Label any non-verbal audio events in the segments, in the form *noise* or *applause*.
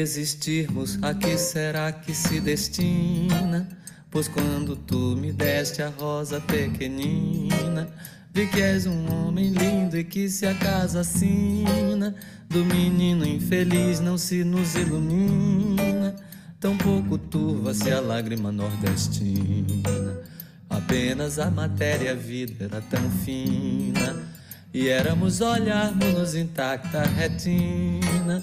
Existirmos, a que será que se destina? Pois quando tu me deste a rosa pequenina, vi que és um homem lindo e que se a casa assina, do menino infeliz não se nos ilumina, tão pouco turva-se a lágrima nordestina. Apenas a matéria, a vida era tão fina, e éramos olharmos-nos intacta retina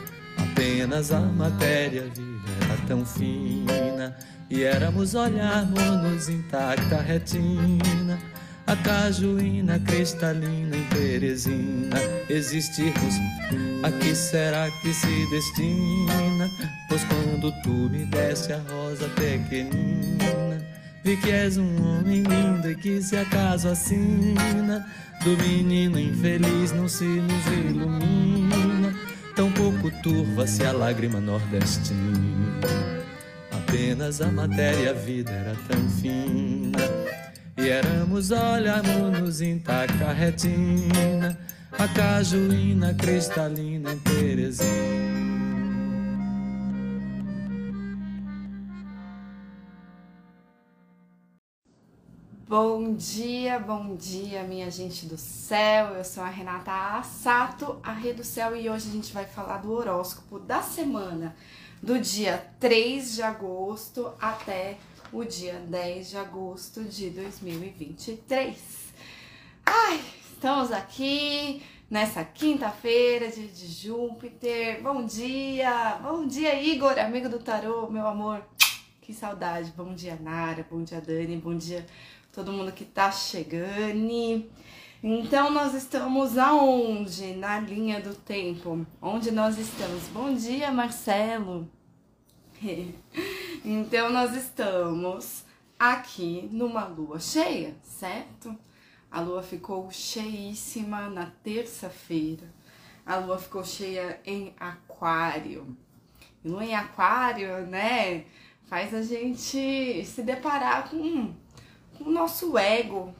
Apenas a matéria viva era tão fina e éramos olharmos-nos intacta a retina. A cajuína cristalina em Teresina existirmos, a que será que se destina? Pois quando tu me deste a rosa pequenina, vi que és um homem lindo e que se acaso assina, do menino infeliz não se nos ilumina tão pouco turva-se a lágrima nordestina. Apenas a matéria, a vida era tão fina. E éramos olharmos intacta retina, a cajuína cristalina em Teresina. Bom dia, bom dia, minha gente do céu. Eu sou a Renata Assato, a Rede do Céu, e hoje a gente vai falar do horóscopo da semana do dia 3 de agosto até o dia 10 de agosto de 2023. Ai, estamos aqui nessa quinta-feira de, de Júpiter. Bom dia, bom dia, Igor, amigo do tarô, meu amor. Que saudade. Bom dia, Nara. Bom dia, Dani. Bom dia, todo mundo que tá chegando. Então nós estamos aonde? Na linha do tempo. Onde nós estamos? Bom dia, Marcelo. *laughs* Então nós estamos aqui numa lua cheia, certo? A lua ficou cheíssima na terça-feira. A lua ficou cheia em aquário. E lua em aquário, né? Faz a gente se deparar com com o nosso ego,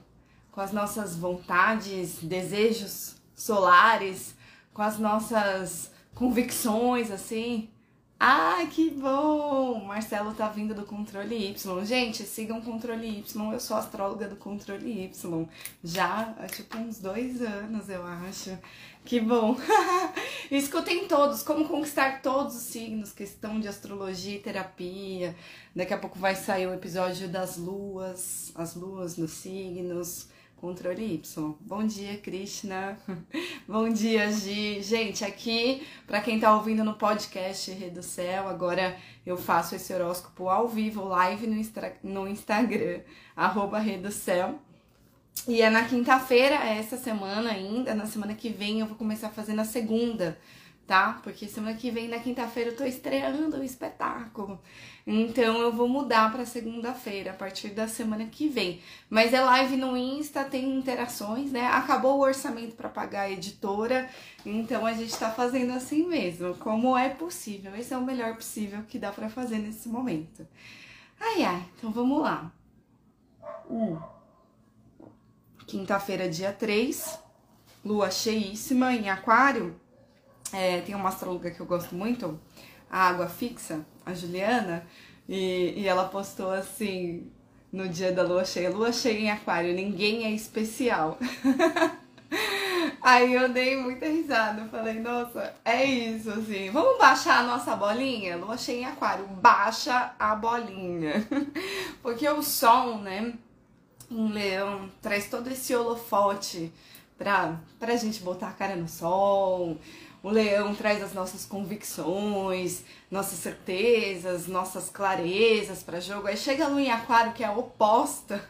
com as nossas vontades, desejos solares, com as nossas convicções, assim. Ah, que bom! Marcelo tá vindo do Controle Y. Gente, sigam Controle Y. Eu sou astróloga do Controle Y. Já há tipo uns dois anos, eu acho. Que bom! *laughs* Escutem todos, como conquistar todos os signos, questão de astrologia e terapia. Daqui a pouco vai sair o episódio das luas, as luas nos signos Controle Y. Bom dia, Krishna. *laughs* Bom dia, Gi. Gente, aqui, para quem tá ouvindo no podcast Rede do Céu, agora eu faço esse horóscopo ao vivo, live no, Instagram, arroba Rede do Céu. E é na quinta-feira, é essa semana ainda. Na semana que vem eu vou começar a fazer na segunda tá? Porque semana que vem, na quinta-feira, eu tô estreando o espetáculo. Então eu vou mudar para segunda-feira, a partir da semana que vem. Mas é live no Insta, tem interações, né? Acabou o orçamento para pagar a editora, então a gente tá fazendo assim mesmo, como é possível. Esse é o melhor possível que dá para fazer nesse momento. Ai ai, então vamos lá. Hum. Quinta-feira, dia 3, lua cheíssima em Aquário é, tem uma astróloga que eu gosto muito, a Água Fixa, a Juliana, e, e ela postou assim no dia da lua cheia: lua cheia em Aquário, ninguém é especial. *laughs* Aí eu dei muita risada. Falei, nossa, é isso, assim. Vamos baixar a nossa bolinha? Lua cheia em aquário. Baixa a bolinha. *laughs* Porque o sol, né, em leão, traz todo esse holofote pra, pra gente botar a cara no sol. O leão traz as nossas convicções, nossas certezas, nossas clarezas para jogo. Aí chega a lua em aquário, que é oposta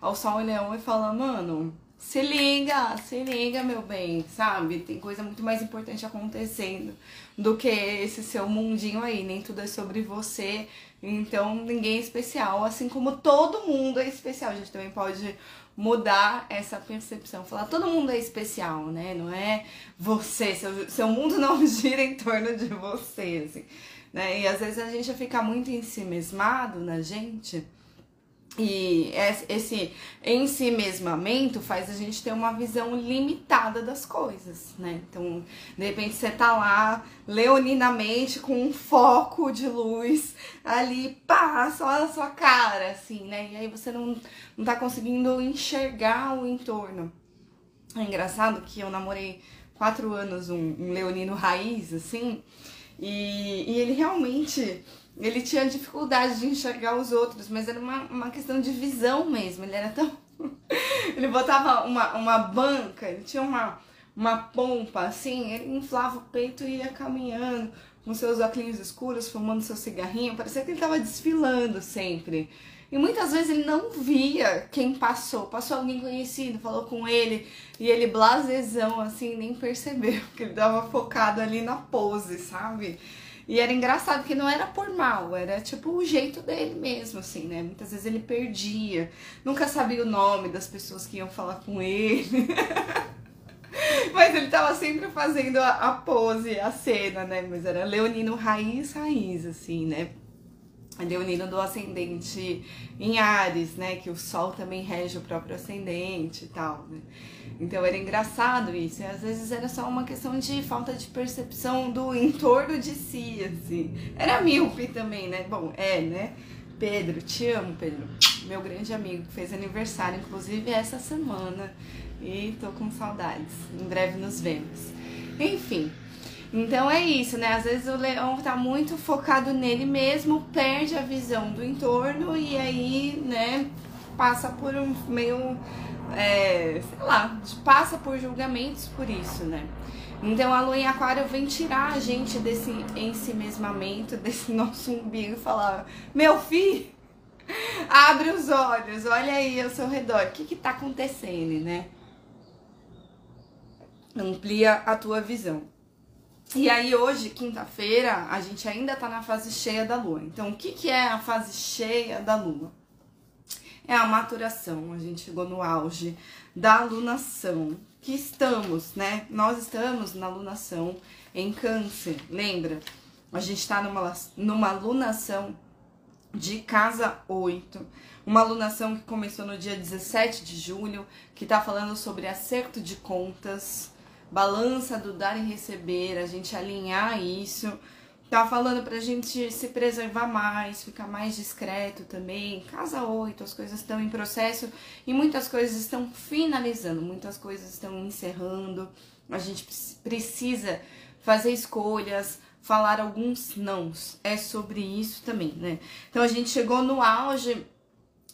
ao sol em leão, e fala, mano, se liga, se liga, meu bem, sabe? Tem coisa muito mais importante acontecendo do que esse seu mundinho aí. Nem tudo é sobre você. Então, ninguém é especial. Assim como todo mundo é especial. A gente também pode mudar essa percepção. Falar todo mundo é especial, né? Não é você, seu, seu mundo *laughs* não gira em torno de você, assim, né? E às vezes a gente fica muito ensimesmado na gente. E esse ensimesmamento faz a gente ter uma visão limitada das coisas, né? Então, de repente você tá lá leoninamente com um foco de luz ali, pá, só na sua cara, assim, né? E aí você não, não tá conseguindo enxergar o entorno. É engraçado que eu namorei quatro anos um, um leonino raiz, assim, e, e ele realmente ele tinha dificuldade de enxergar os outros, mas era uma, uma questão de visão mesmo. Ele era tão. *laughs* ele botava uma, uma banca, ele tinha uma, uma pompa assim, ele inflava o peito e ia caminhando com seus óculos escuros, fumando seu cigarrinho. Parecia que ele estava desfilando sempre. E muitas vezes ele não via quem passou. Passou alguém conhecido, falou com ele, e ele blasezão, assim, nem percebeu, *laughs* que ele tava focado ali na pose, sabe? E era engraçado que não era por mal, era tipo o jeito dele mesmo, assim, né? Muitas vezes ele perdia, nunca sabia o nome das pessoas que iam falar com ele. *laughs* Mas ele tava sempre fazendo a, a, pose, a cena, né? Mas era leonino raiz, raiz, assim, né? Leonino do ascendente em Ares, né? Que o Sol também rege o próprio ascendente e tal, né? Então era engraçado isso. E às vezes era só uma questão de falta de percepção do entorno de si, assim. Era míope também, né? Bom, é, né? Pedro, te amo, Pedro. Meu grande amigo que fez aniversário, inclusive, essa semana. E tô com saudades. Em breve nos vemos. Enfim. Então é isso, né? Às vezes o leão tá muito focado nele mesmo, perde a visão do entorno e aí, né, passa por um meio é, sei lá, passa por julgamentos por isso, né? Então a lua em aquário vem tirar a gente desse ensimesmamento, *laughs* desse nosso umbigo e falar: Meu filho, *laughs* abre os olhos, olha aí ao seu redor, o que que tá acontecendo, né? Amplia a tua visão. E aí hoje, quinta-feira, a gente ainda tá na fase cheia da lua. Então, o que que é a fase cheia da lua? é a maturação. A gente chegou no auge da alunação, que estamos, né? Nós estamos na alunação em câncer, lembra? A gente está numa, numa alunação de casa 8, uma alunação que começou no dia 17 de julho, que está falando sobre acerto de contas, balança do dar e receber, a gente alinhar isso Tá falando pra gente se preservar mais, ficar mais discreto também. Casa 8, as coisas estão em processo e muitas coisas estão finalizando, muitas coisas estão encerrando. A gente precisa fazer escolhas, falar alguns nãos. É sobre isso também, né? Então a gente chegou no auge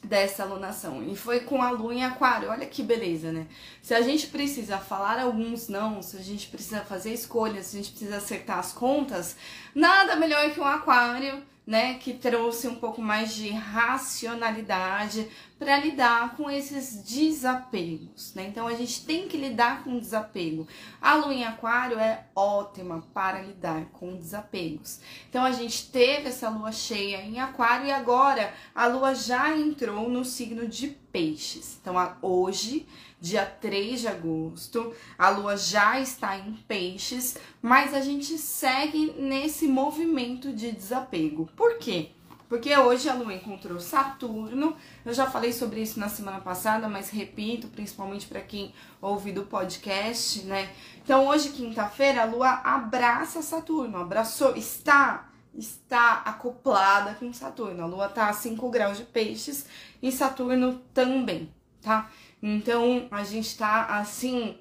dessa alunação. E foi com a lua em aquário. Olha que beleza, né? Se a gente precisa falar alguns não, se a gente precisa fazer escolhas, se a gente precisa acertar as contas, nada melhor que um aquário né, que trouxe um pouco mais de racionalidade para lidar com esses desapegos, né? Então a gente tem que lidar com desapego. A lua em aquário é ótima para lidar com desapegos. Então a gente teve essa lua cheia em aquário e agora a lua já entrou no signo de peixes. Então hoje dia 3 de agosto. A lua já está em peixes, mas a gente segue nesse movimento de desapego. Por quê? Porque hoje a lua encontrou Saturno. Eu já falei sobre isso na semana passada, mas repito, principalmente para quem ouve do podcast, né? Então, hoje, quinta-feira, a lua abraça Saturno, abraçou, está está acoplada com Saturno. A lua está a 5 graus de peixes e Saturno também, tá? Então a gente tá assim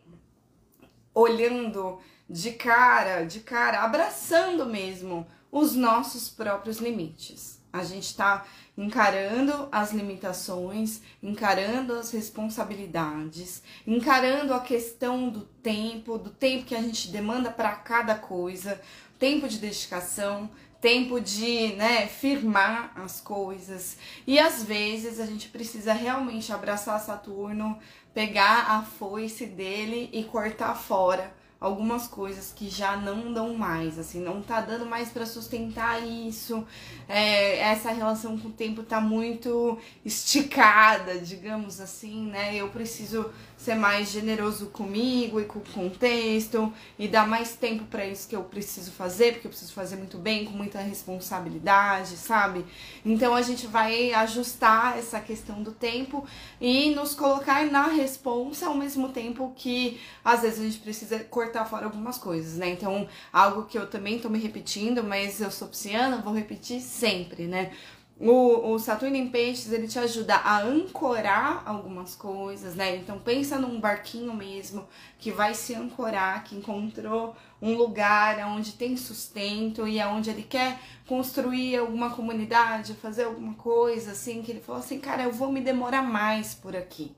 olhando de cara, de cara, abraçando mesmo os nossos próprios limites. A gente está encarando as limitações, encarando as responsabilidades, encarando a questão do tempo, do tempo que a gente demanda para cada coisa, tempo de dedicação, tempo de né, firmar as coisas. E às vezes a gente precisa realmente abraçar Saturno, pegar a foice dele e cortar fora algumas coisas que já não dão mais, assim, não tá dando mais para sustentar isso. É, essa relação com o tempo tá muito esticada, digamos assim, né? Eu preciso ser mais generoso comigo e com o contexto e dar mais tempo para isso que eu preciso fazer, porque eu preciso fazer muito bem, com muita responsabilidade, sabe? Então a gente vai ajustar essa questão do tempo e nos colocar na responsa ao mesmo tempo que às vezes a gente precisa cortar fora algumas coisas, né? Então, algo que eu também tô me repetindo, mas eu sou pisciana, vou repetir sempre, né? O, o Saturno em Peixes, ele te ajuda a ancorar algumas coisas, né? Então pensa num barquinho mesmo que vai se ancorar, que encontrou um lugar onde tem sustento e aonde ele quer construir alguma comunidade, fazer alguma coisa assim, que ele falou assim, cara, eu vou me demorar mais por aqui.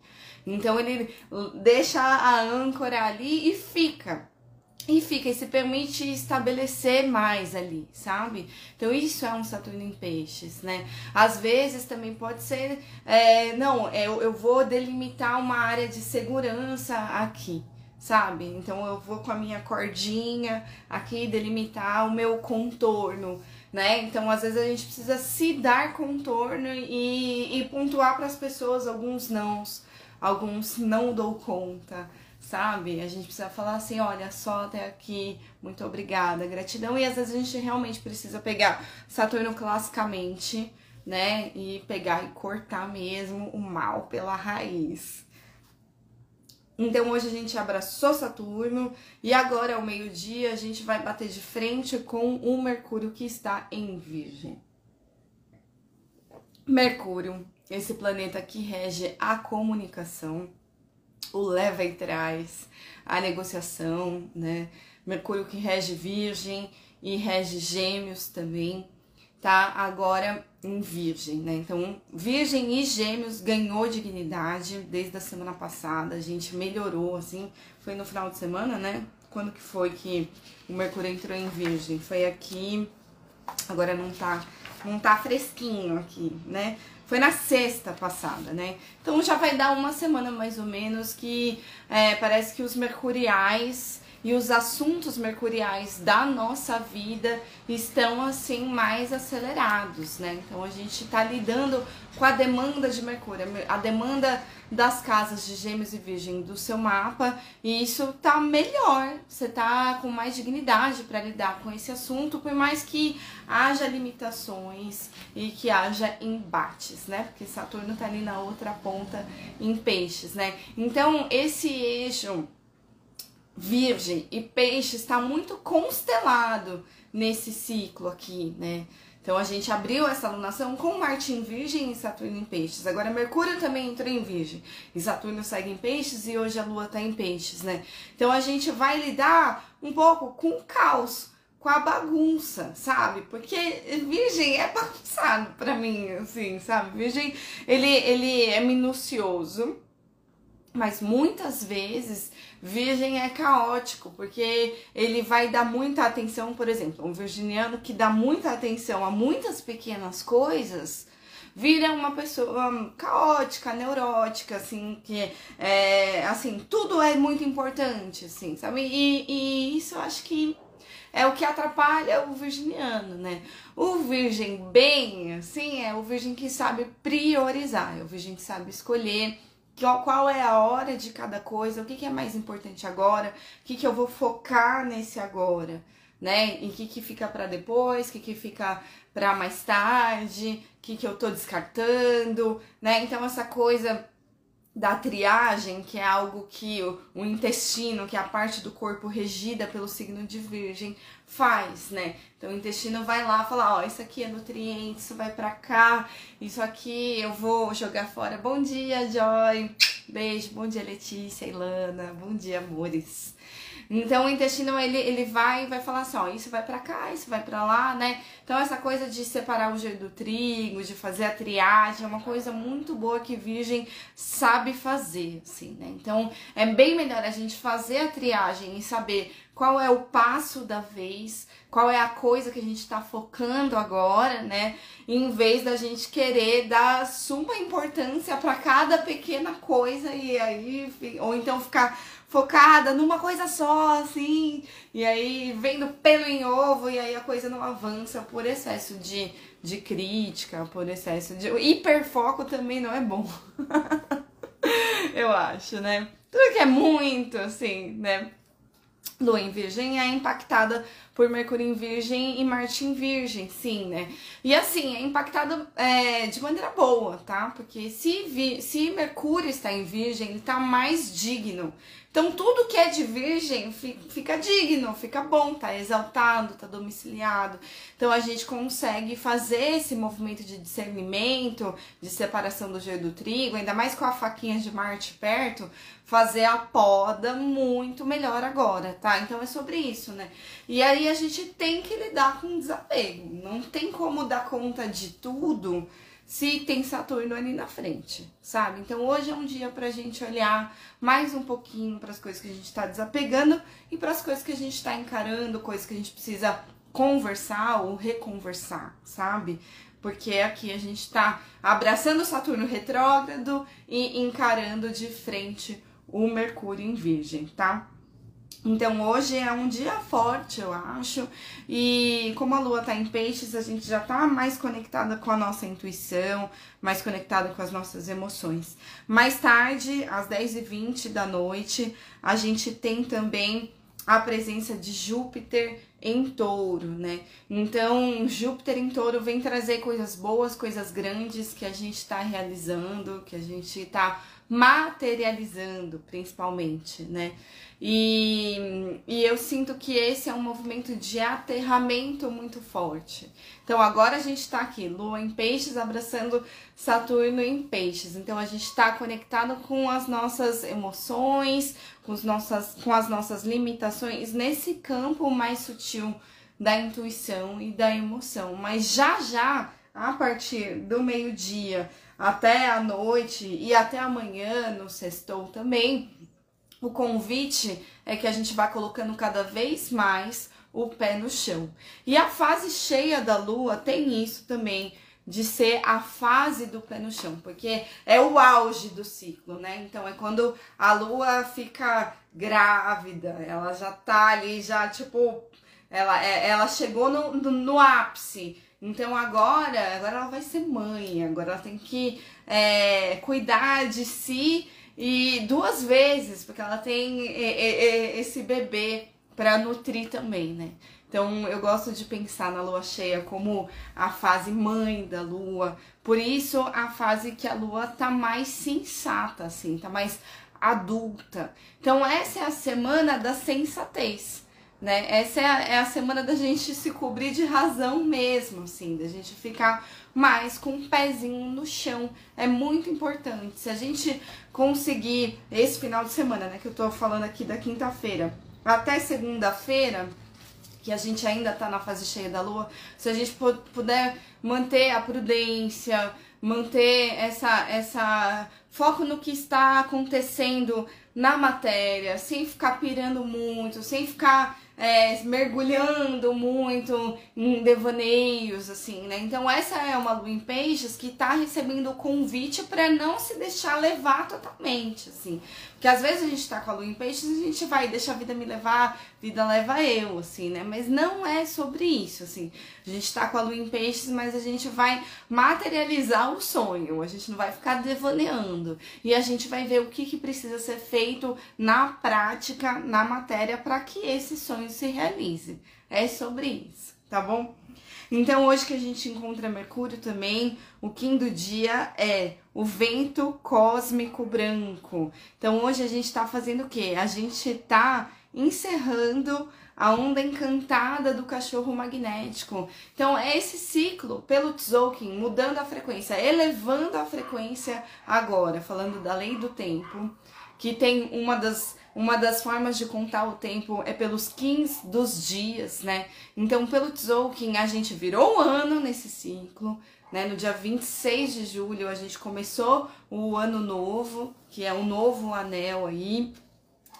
Então ele deixa a âncora ali e fica e fica e se permite estabelecer mais ali, sabe? Então isso é um Saturno em peixes, né? Às vezes também pode ser, é, não, eu, eu vou delimitar uma área de segurança aqui, sabe? Então eu vou com a minha cordinha aqui delimitar o meu contorno, né? Então às vezes a gente precisa se dar contorno e, e pontuar para as pessoas alguns nãos, alguns não dou conta sabe? A gente precisa falar assim, olha só até aqui, muito obrigada, gratidão. E às vezes a gente realmente precisa pegar Saturno classicamente, né? E pegar e cortar mesmo o mal pela raiz. Então hoje a gente abraçou Saturno e agora ao meio-dia a gente vai bater de frente com o Mercúrio que está em Virgem. Mercúrio, esse planeta que rege a comunicação, o leva e traz, a negociação, né? Mercúrio que rege Virgem e rege Gêmeos também, tá? Agora em Virgem, né? Então, Virgem e Gêmeos ganhou dignidade desde a semana passada, a gente melhorou, assim, foi no final de semana, né? Quando que foi que o Mercúrio entrou em Virgem? Foi aqui, agora não tá, não tá fresquinho aqui, né? Foi na sexta passada, né? Então já vai dar uma semana mais ou menos que é, parece que os mercuriais e os assuntos mercuriais da nossa vida estão assim mais acelerados, né? Então a gente está lidando com a demanda de Mercúrio, a demanda das casas de Gêmeos e Virgem do seu mapa, e isso tá melhor. Você tá com mais dignidade para lidar com esse assunto, por mais que haja limitações e que haja embates, né? Porque Saturno tá ali na outra ponta em peixes, né? Então, esse eixo Virgem e Peixe está muito constelado nesse ciclo aqui, né? Então a gente abriu essa alunação com Marte em Virgem e Saturno em Peixes. Agora Mercúrio também entrou em Virgem e Saturno segue em Peixes e hoje a Lua está em Peixes, né? Então a gente vai lidar um pouco com o caos, com a bagunça, sabe? Porque Virgem é bagunçado para mim, assim, sabe? Virgem ele ele é minucioso mas muitas vezes virgem é caótico, porque ele vai dar muita atenção, por exemplo, um virginiano que dá muita atenção a muitas pequenas coisas, vira uma pessoa caótica, neurótica, assim, que é, assim, tudo é muito importante, assim, sabe? E, e isso eu acho que é o que atrapalha o virginiano, né? O virgem bem, assim, é o virgem que sabe priorizar, é o virgem que sabe escolher qual é a hora de cada coisa, o que, que é mais importante agora, o que, que eu vou focar nesse agora, né? E o que, que fica para depois, o que, que fica para mais tarde, o que, que eu tô descartando, né? Então, essa coisa da triagem, que é algo que o, o, intestino, que é a parte do corpo regida pelo signo de Virgem, faz, né? Então o intestino vai lá falar, ó, isso aqui é nutriente, isso vai para cá, isso aqui eu vou jogar fora. Bom dia, Joy. Beijo, bom dia, Letícia, Ilana. Bom dia, amores. Então o intestino ele, ele vai vai falar assim, ó, isso vai para cá, isso vai para lá, né? Então essa coisa de separar o joio do trigo, de fazer a triagem, é uma coisa muito boa que virgem sabe fazer, assim, né? Então é bem melhor a gente fazer a triagem e saber qual é o passo da vez, qual é a coisa que a gente está focando agora, né? Em vez da gente querer dar suma importância para cada pequena coisa e aí ou então ficar focada numa coisa só, assim, e aí vendo pelo em ovo, e aí a coisa não avança por excesso de, de crítica, por excesso de. hiperfoco também não é bom. *laughs* Eu acho, né? Tudo que é muito, assim, né? Lua em Virgem é impactada por Mercúrio em Virgem e Marte em Virgem, sim, né? E assim, é impactada é, de maneira boa, tá? Porque se, se Mercúrio está em Virgem, ele está mais digno. Então, tudo que é de virgem fica digno, fica bom, tá exaltado, tá domiciliado. Então, a gente consegue fazer esse movimento de discernimento, de separação do joio do trigo, ainda mais com a faquinha de Marte perto, fazer a poda muito melhor agora, tá? Então, é sobre isso, né? E aí, a gente tem que lidar com desapego. Não tem como dar conta de tudo se tem Saturno ali na frente, sabe? Então hoje é um dia pra gente olhar mais um pouquinho para as coisas que a gente está desapegando e para as coisas que a gente está encarando, coisas que a gente precisa conversar ou reconversar, sabe? Porque aqui a gente está abraçando Saturno retrógrado e encarando de frente o Mercúrio em Virgem, tá? Então hoje é um dia forte, eu acho. E como a lua tá em peixes, a gente já tá mais conectada com a nossa intuição, mais conectada com as nossas emoções. Mais tarde, às 10h20 da noite, a gente tem também a presença de Júpiter em touro, né? Então, Júpiter em touro vem trazer coisas boas, coisas grandes que a gente está realizando, que a gente está materializando, principalmente, né? E, e eu sinto que esse é um movimento de aterramento muito forte. Então agora a gente está aqui, Lua em Peixes abraçando Saturno em Peixes. Então a gente está conectado com as nossas emoções, com, os nossas, com as nossas limitações nesse campo mais sutil da intuição e da emoção. Mas já já, a partir do meio-dia até a noite e até amanhã no sextou também, o convite é que a gente vá colocando cada vez mais o pé no chão. E a fase cheia da lua tem isso também de ser a fase do pé no chão, porque é o auge do ciclo, né? Então é quando a lua fica grávida, ela já tá ali, já tipo, ela, é, ela chegou no, no, no ápice. Então agora, agora ela vai ser mãe, agora ela tem que é, cuidar de si e duas vezes, porque ela tem esse bebê para nutrir também, né? Então eu gosto de pensar na lua cheia como a fase mãe da lua, por isso a fase que a lua tá mais sensata, assim, tá mais adulta. Então essa é a semana da sensatez né? Essa é a, é a, semana da gente se cobrir de razão mesmo, assim, da gente ficar mais com um pezinho no chão. É muito importante. Se a gente conseguir esse final de semana, né, que eu tô falando aqui da quinta-feira, até segunda-feira, que a gente ainda tá na fase cheia da lua, se a gente puder manter a prudência, manter essa essa foco no que está acontecendo na matéria, sem ficar pirando muito, sem ficar é, mergulhando muito em devaneios, assim, né? Então essa é uma lua em peixes que tá recebendo o convite para não se deixar levar totalmente, assim. Porque às vezes a gente tá com a lua em peixes e a gente vai, deixa a vida me levar, vida leva eu, assim, né? Mas não é sobre isso, assim. A gente tá com a lua em peixes, mas a gente vai materializar o sonho, a gente não vai ficar devaneando. E a gente vai ver o que, que precisa ser feito na prática, na matéria, para que esse sonho se realize. É sobre isso, tá bom? Então, hoje que a gente encontra Mercúrio também, o Kim do dia é o vento cósmico branco. Então, hoje a gente tá fazendo o quê? A gente tá encerrando a onda encantada do cachorro magnético. Então, é esse ciclo pelo Tzolk'in, mudando a frequência, elevando a frequência agora, falando da lei do tempo, que tem uma das Uma das formas de contar o tempo é pelos 15 dos dias, né? Então, pelo Tzolk'in, a gente virou o ano nesse ciclo, né? No dia 26 de julho, a gente começou o ano novo, que é um novo anel aí,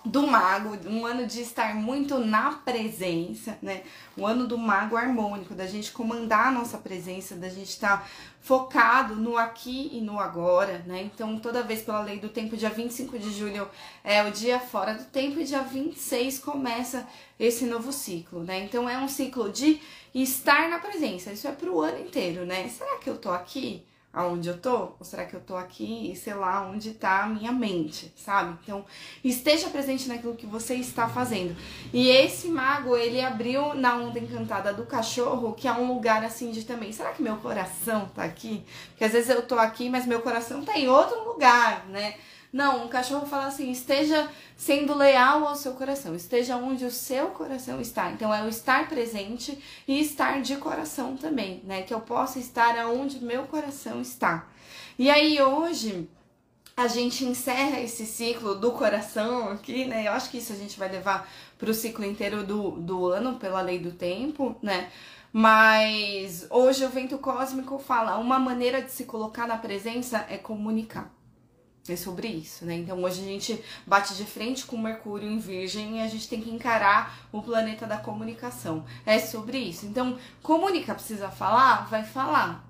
do mago, um ano de estar muito na presença, né? O ano do mago harmônico, da gente comandar a nossa presença, da gente estar tá focado no aqui e no agora, né? Então, toda vez pela lei do tempo, dia 25 de julho é o dia fora do tempo e dia 26 começa esse novo ciclo, né? Então, é um ciclo de estar na presença. Isso é pro ano inteiro, né? Será que eu tô aqui? Aonde eu tô? Ou será que eu tô aqui e sei lá onde tá a minha mente, sabe? Então, esteja presente naquilo que você está fazendo. E esse mago, ele abriu na onda encantada do cachorro, que é um lugar assim de também, será que meu coração tá aqui? Porque às vezes eu tô aqui, mas meu coração tá em outro lugar, né? Não, o cachorro fala assim: esteja sendo leal ao seu coração, esteja onde o seu coração está. Então é o estar presente e estar de coração também, né? Que eu possa estar aonde meu coração está. E aí hoje a gente encerra esse ciclo do coração aqui, né? Eu acho que isso a gente vai levar para o ciclo inteiro do, do ano, pela lei do tempo, né? Mas hoje o vento cósmico fala: uma maneira de se colocar na presença é comunicar. É sobre isso, né? Então hoje a gente bate de frente com Mercúrio em Virgem e a gente tem que encarar o planeta da comunicação. É sobre isso. Então, comunica, precisa falar? Vai falar.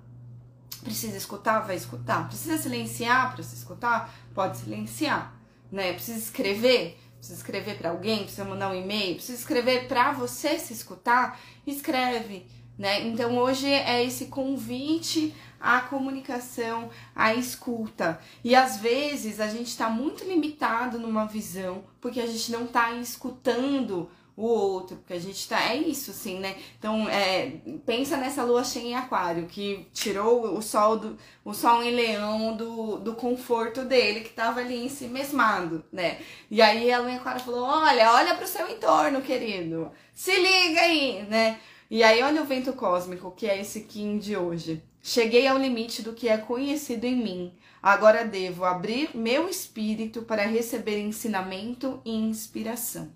Precisa escutar? Vai escutar. Precisa silenciar para se escutar? Pode silenciar, né? Precisa escrever? Precisa escrever para alguém? Precisa mandar um e-mail? Precisa escrever para você se escutar? Escreve, né? Então hoje é esse convite a comunicação, a escuta. E às vezes a gente está muito limitado numa visão porque a gente não está escutando o outro, porque a gente tá. É isso, assim, né? Então, é, pensa nessa lua cheia em aquário, que tirou o sol do. o sol em leão do, do conforto dele, que tava ali em si mesmado, né? E aí a lua em aquário falou: olha, olha pro seu entorno, querido. Se liga aí, né? E aí, olha o vento cósmico, que é esse Kim de hoje. Cheguei ao limite do que é conhecido em mim. Agora devo abrir meu espírito para receber ensinamento e inspiração.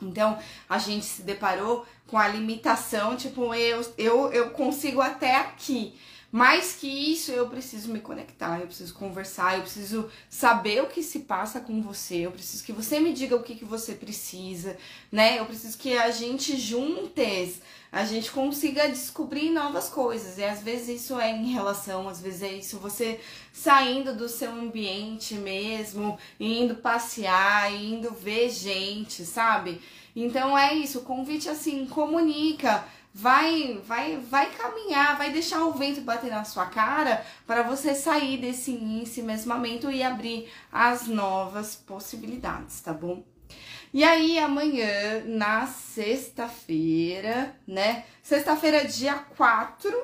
Então, a gente se deparou com a limitação, tipo, eu, eu, eu consigo até aqui. Mais que isso, eu preciso me conectar, eu preciso conversar, eu preciso saber o que se passa com você, eu preciso que você me diga o que, que você precisa, né? Eu preciso que a gente juntes a gente consiga descobrir novas coisas. E às vezes isso é em relação, às vezes é isso você saindo do seu ambiente mesmo, indo passear, indo ver gente, sabe? Então é isso, o convite assim, comunica, vai, vai, vai caminhar, vai deixar o vento bater na sua cara para você sair desse ensimesmamento e abrir as novas possibilidades, tá bom? E aí, amanhã, na sexta-feira, né? Sexta-feira, dia 4,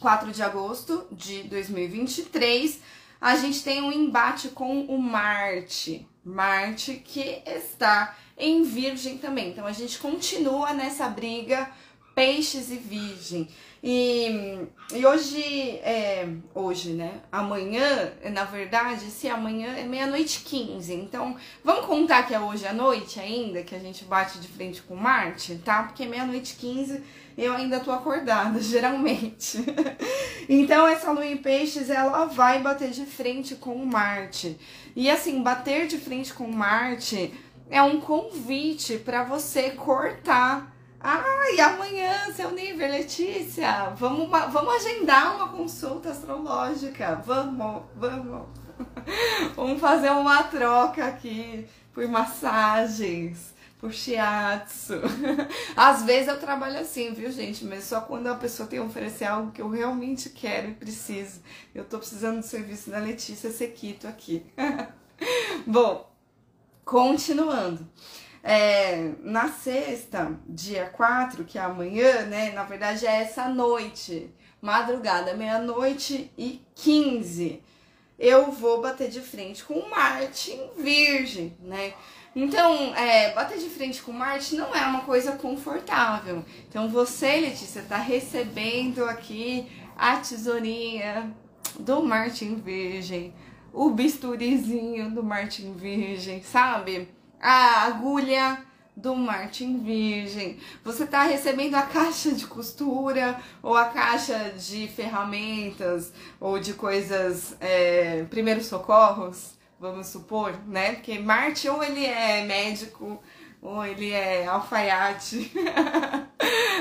4 de agosto de 2023, a gente tem um embate com o Marte. Marte que está em Virgem também. Então a gente continua nessa briga peixes e virgem. E, e hoje, é, hoje, né? Amanhã, na verdade, se amanhã é meia-noite 15. Então, vamos contar que é hoje à noite ainda, que a gente bate de frente com Marte, tá? Porque meia-noite 15 eu ainda tô acordada, *laughs* geralmente. então, essa lua em peixes, ela vai bater de frente com Marte. E assim, bater de frente com Marte é um convite para você cortar ah, e amanhã, seu nível, Letícia, vamos, vamos agendar uma consulta astrológica. Vamos, vamos. *laughs* vamos fazer uma troca aqui por massagens, por shiatsu. *laughs* Às vezes eu trabalho assim, viu, gente? Mas só quando a pessoa tem que oferecer algo que eu realmente quero e preciso. Eu tô precisando do serviço da Letícia Sequito aqui. *laughs* Bom, continuando. É, na sexta, dia 4, que é amanhã, né? Na verdade é essa noite, madrugada, meia-noite e 15. Eu vou bater de frente com Marte em Virgem, né? Então, é, bater de frente com Marte não é uma coisa confortável. Então, você, Letícia, tá recebendo aqui a tesourinha do Marte em Virgem o bisturizinho do Martin Virgem, sabe? A agulha do Martin Virgem. Você está recebendo a caixa de costura ou a caixa de ferramentas ou de coisas, é, primeiros socorros, vamos supor, né? Porque Martin ou ele é médico ou ele é alfaiate. *laughs*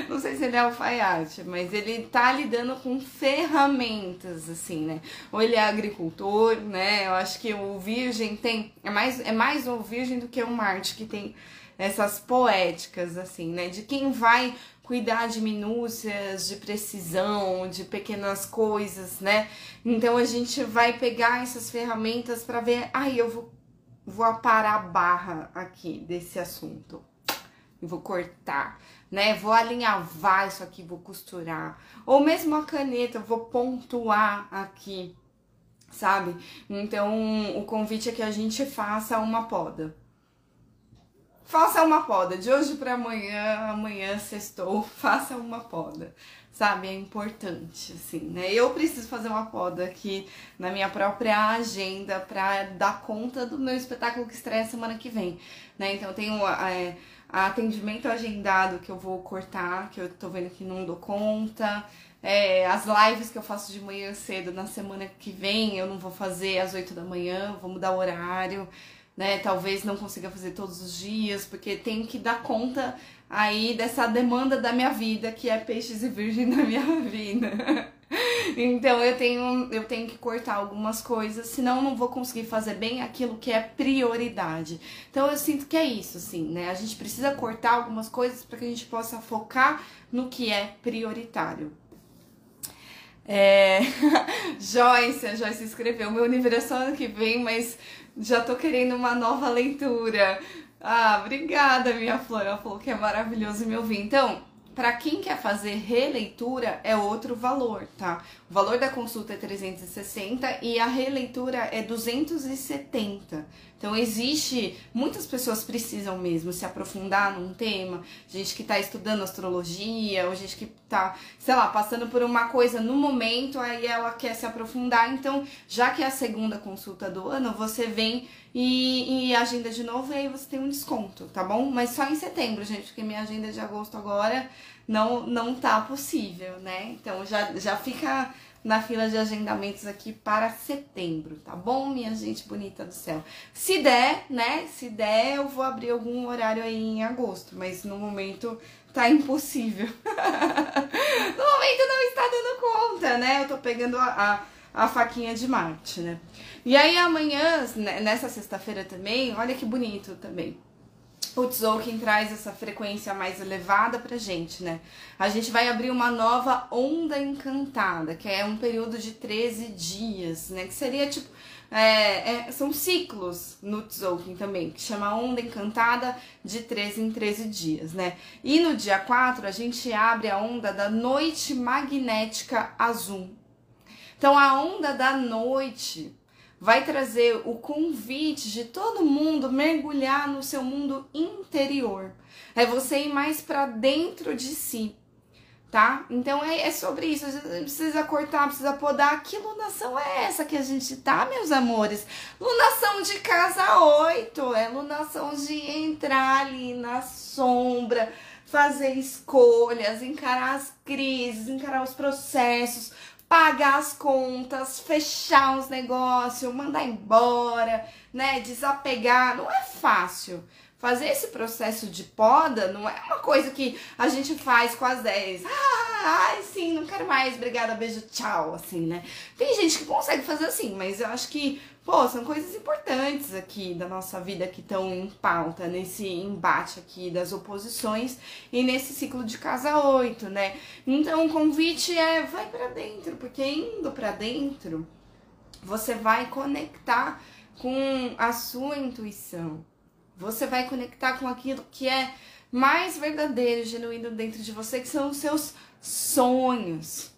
*laughs* Não sei se ele é alfaiate, mas ele tá lidando com ferramentas, assim, né? Ou ele é agricultor, né? Eu acho que o virgem tem. É mais, é mais o virgem do que o Marte, que tem essas poéticas, assim, né? De quem vai cuidar de minúcias, de precisão, de pequenas coisas, né? Então a gente vai pegar essas ferramentas para ver, ai, eu vou, vou aparar a barra aqui desse assunto. Vou cortar, né? Vou alinhavar isso aqui, vou costurar. Ou mesmo a caneta, vou pontuar aqui, sabe? Então o convite é que a gente faça uma poda faça uma poda. De hoje para amanhã, amanhã sextou, *laughs* faça uma poda. Sabe, é importante, assim, né? Eu preciso fazer uma poda aqui na minha própria agenda para dar conta do meu espetáculo que estreia semana que vem, né? Então, tenho é, atendimento agendado que eu vou cortar, que eu tô vendo que não dou conta. É, as lives que eu faço de manhã cedo na semana que vem, eu não vou fazer às 8 da manhã, vou mudar o horário né? Talvez não consiga fazer todos os dias, porque tenho que dar conta aí dessa demanda da minha vida, que é peixes e virgem da *laughs* minha vida. Então eu tenho, eu tenho que cortar algumas coisas, senão eu não vou conseguir fazer bem aquilo que é prioridade. Então eu sinto que é isso, assim, né? A gente precisa cortar algumas coisas para que a gente possa focar no que é prioritário. É... *laughs* Joyce, a Joyce escreveu: meu aniversário ano que vem, mas já tô querendo uma nova leitura. Ah, obrigada, minha flor. Ela falou que é maravilhoso me ouvir. Então, para quem quer fazer releitura é outro valor, tá? O valor da consulta é 360 e a releitura é 270. Então existe, muitas pessoas precisam mesmo se aprofundar num tema, gente que está estudando astrologia, ou gente que está, sei lá, passando por uma coisa no momento, aí ela quer se aprofundar. Então, já que é a segunda consulta do ano, você vem e, e agenda de novo e aí você tem um desconto, tá bom? Mas só em setembro, gente, porque minha agenda de agosto agora não, não tá possível, né? Então já, já fica na fila de agendamentos aqui para setembro, tá bom, minha gente bonita do céu? Se der, né? Se der, eu vou abrir algum horário aí em agosto, mas no momento tá impossível. *laughs* no momento não está dando conta, né? Eu tô pegando a, a, a faquinha de Marte, né? E aí amanhã, né, nessa sexta-feira também, olha que bonito também Tzolk'in traz essa frequência mais elevada pra gente, né? A gente vai abrir uma nova onda encantada, que é um período de 13 dias, né? Que seria tipo. É, é, são ciclos no Tzolk'in também, que chama Onda Encantada de 13 em 13 dias, né? E no dia 4 a gente abre a onda da Noite Magnética Azul. Então a onda da noite vai trazer o convite de todo mundo mergulhar no seu mundo interior. É você ir mais para dentro de si, tá? Então é, é sobre isso. A gente precisa cortar, precisa podar. Que lunação é essa que a gente tá, meus amores? Lunação de casa 8. É lunação de entrar ali na sombra, fazer escolhas, encarar as crises, encarar os processos pagar as contas, fechar os negócios, mandar embora, né? Desapegar. Não é fácil. Fazer esse processo de poda não é uma coisa que a gente faz com as 10. Ah, ai, sim, não quero mais, obrigada, beijo, tchau, assim, né? Tem gente que consegue fazer assim, mas eu acho que pô, são coisas importantes aqui da nossa vida que estão em pauta, nesse embate aqui das oposições e nesse ciclo de casa 8, né? Então o convite é vai para dentro, porque indo para dentro, você vai conectar com a sua intuição. Você vai conectar com aquilo que é mais verdadeiro, genuíno dentro de você, que são os seus sonhos.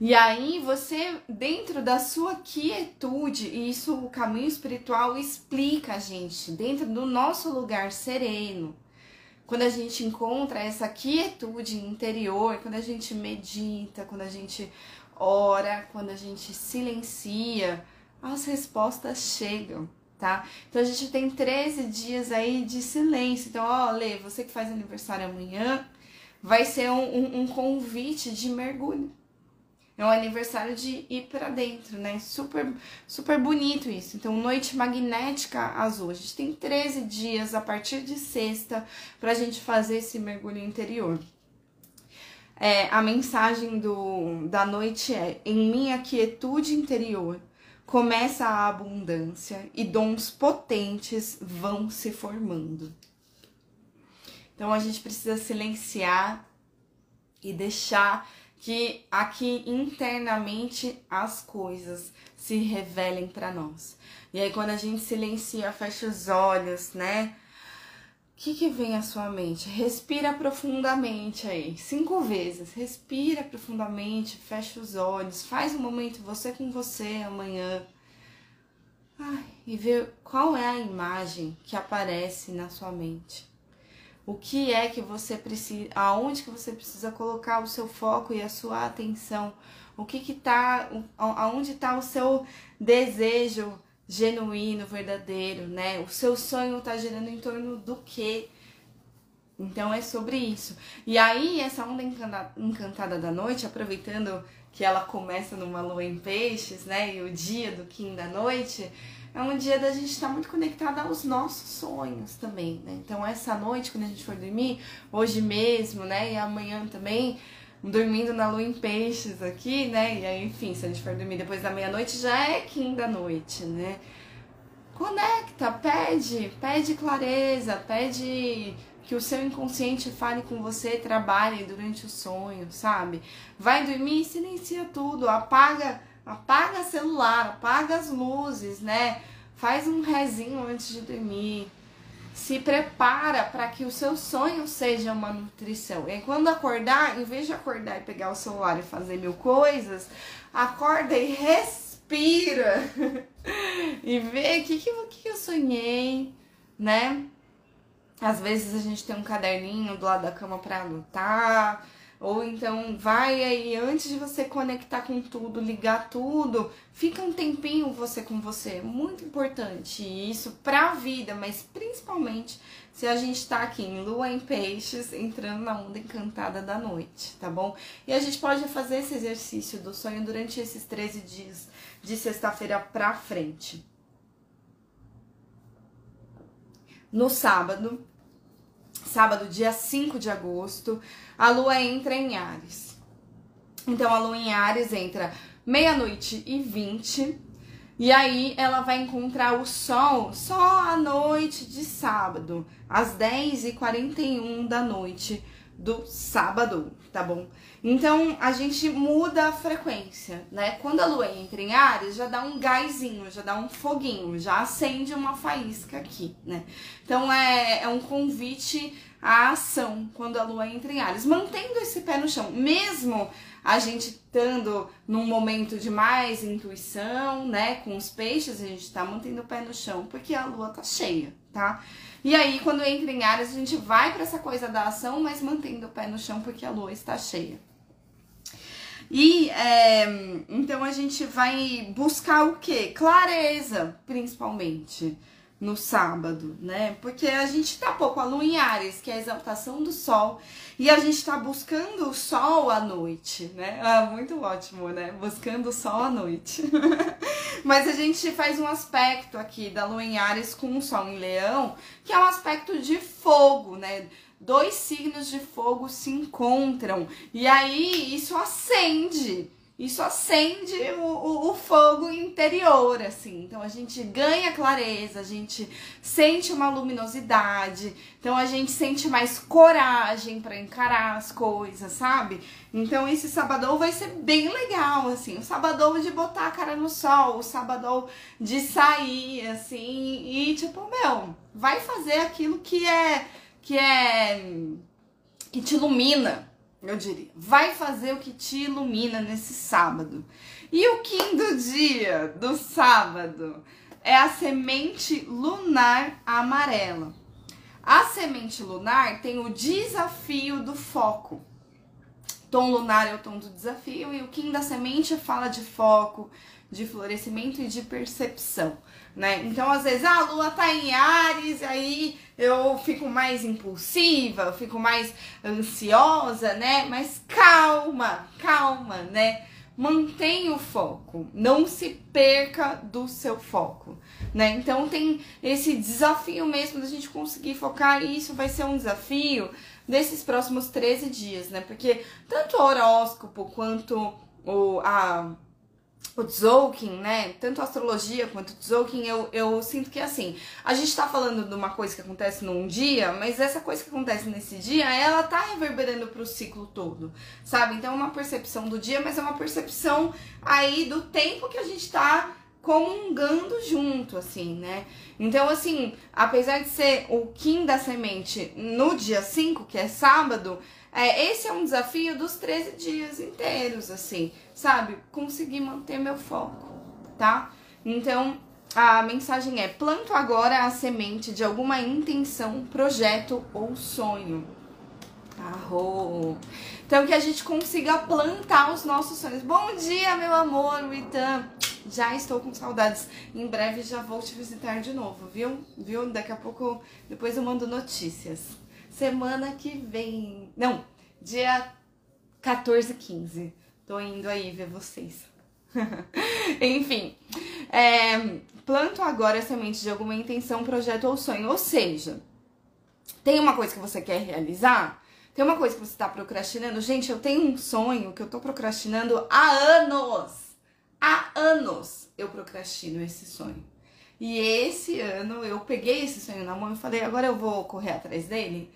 E aí você, dentro da sua quietude, e isso o caminho espiritual explica a gente, dentro do nosso lugar sereno, quando a gente encontra essa quietude interior, quando a gente medita, quando a gente ora, quando a gente silencia as respostas chegam, tá? Então a gente tem 13 dias aí de silêncio. Então, ó, Lê, você que faz aniversário amanhã, vai ser um, um, um convite de mergulho. É um aniversário de ir para dentro, né? Super, super bonito isso. Então, noite magnética azul. A gente tem 13 dias a partir de sexta pra gente fazer esse mergulho interior. É, a mensagem do, da noite é: em minha quietude interior começa a abundância e dons potentes vão se formando. Então a gente precisa silenciar e deixar que aqui internamente as coisas se revelem para nós. E aí quando a gente silencia, fecha os olhos, né? O que, que vem à sua mente? Respira profundamente aí, cinco vezes. Respira profundamente, fecha os olhos, faz um momento você com você amanhã. Ai, e vê qual é a imagem que aparece na sua mente o que é que você precisa, aonde que você precisa colocar o seu foco e a sua atenção, o que que tá, aonde está o seu desejo genuíno, verdadeiro, né? O seu sonho está girando em torno do quê? Então é sobre isso. E aí, essa onda encantada da noite, aproveitando que ela começa numa lua em peixes, né? E o dia do Kim da noite, é um dia da gente estar muito conectada aos nossos sonhos também, né? Então essa noite, quando a gente for dormir, hoje mesmo, né? E amanhã também, dormindo na lua em peixes aqui, né? E aí, enfim, se a gente for dormir depois da meia-noite, já é quinta noite, né? Conecta, pede, pede clareza, pede que o seu inconsciente fale com você, trabalhe durante o sonho, sabe? Vai dormir, silencia tudo, apaga Apaga celular, apaga as luzes, né? Faz um rezinho antes de dormir. Se prepara para que o seu sonho seja uma nutrição. E quando acordar, em vez de acordar e pegar o celular e fazer mil coisas, acorda e respira. *laughs* e vê o que, que, que eu sonhei, né? Às vezes a gente tem um caderninho do lado da cama para anotar ou então vai aí, antes de você conectar com tudo, ligar tudo, fica um tempinho você com você. Muito importante isso pra vida, mas principalmente se a gente tá aqui em lua em peixes, entrando na onda encantada da noite, tá bom? E a gente pode fazer esse exercício do sonho durante esses 13 dias, de sexta-feira pra frente. No sábado, sábado, dia 5 de agosto, a lua entra em Ares. Então a lua em Ares entra meia-noite e 20. E aí ela vai encontrar o sol só à noite de sábado, às 10h41 da noite do sábado, tá bom? Então a gente muda a frequência, né? Quando a lua entra em Ares, já dá um gásinho, já dá um foguinho, já acende uma faísca aqui, né? Então é, é um convite à ação quando a lua entra em Ares, mantendo esse pé no chão, mesmo a gente estando num momento de mais intuição, né? Com os peixes, a gente tá mantendo o pé no chão porque a lua tá cheia, tá? E aí, quando entra em Ares, a gente vai para essa coisa da ação, mas mantendo o pé no chão porque a lua está cheia. E é, então a gente vai buscar o que? Clareza, principalmente no sábado, né? Porque a gente tá pouco a lua em Ares, que é a exaltação do sol, e a gente tá buscando o sol à noite, né? Ah, muito ótimo, né? Buscando o sol à noite. *laughs* Mas a gente faz um aspecto aqui da lua em Ares com o sol em Leão, que é um aspecto de fogo, né? Dois signos de fogo se encontram e aí isso acende. Isso acende o, o, o, fogo interior, assim. Então a gente ganha clareza, a gente sente uma luminosidade, então a gente sente mais coragem para encarar as coisas, sabe? Então esse sabadão vai ser bem legal, assim. O sabadão de botar a cara no sol, o sabadão de sair, assim, e tipo, meu, vai fazer aquilo que é que é que te ilumina, eu diria. Vai fazer o que te ilumina nesse sábado. E o quinto dia do sábado é a semente lunar amarela. A semente lunar tem o desafio do foco. tom lunar é o tom do desafio e o Kim da semente fala de foco, de florescimento e de percepção, né? Então, às vezes, ah, a lua tá em Ares, aí eu fico mais impulsiva, eu fico mais ansiosa, né? Mas calma, calma, né? Mantenha o foco, não se perca do seu foco, né? Então tem esse desafio mesmo da gente conseguir focar e isso vai ser um desafio desses próximos 13 dias, né? Porque tanto o horóscopo quanto o, a o Tzolk'in, né? Tanto astrologia quanto Tzolk'in, eu, eu sinto que é assim, a gente tá falando de uma coisa que acontece num dia, mas essa coisa que acontece nesse dia, ela tá reverberando pro ciclo todo, sabe? Então é uma percepção do dia, mas é uma percepção aí do tempo que a gente tá comungando junto, assim, né? Então, assim, apesar de ser o Kim da semente no dia 5, que é sábado, é, esse é um desafio dos 13 dias inteiros, assim, sabe? Conseguir manter meu foco, tá? Então, a mensagem é: planto agora a semente de alguma intenção, projeto ou sonho. Arro. Então, que a gente consiga plantar os nossos sonhos. Bom dia, meu amor, Witan. Já estou com saudades. Em breve já vou te visitar de novo, viu? Viu? Daqui a pouco, depois eu mando notícias semana que vem. Não, dia 14 15. Tô indo aí ver vocês. *laughs* Enfim, é, planto agora semente de alguma intenção, projeto ou sonho. Ou seja, tem uma coisa que você quer realizar? Tem uma coisa que você está procrastinando? Gente, eu tenho um sonho que eu tô procrastinando há anos. Há anos eu procrastino esse sonho. E esse ano eu peguei esse sonho na mão e falei, agora eu vou correr atrás dele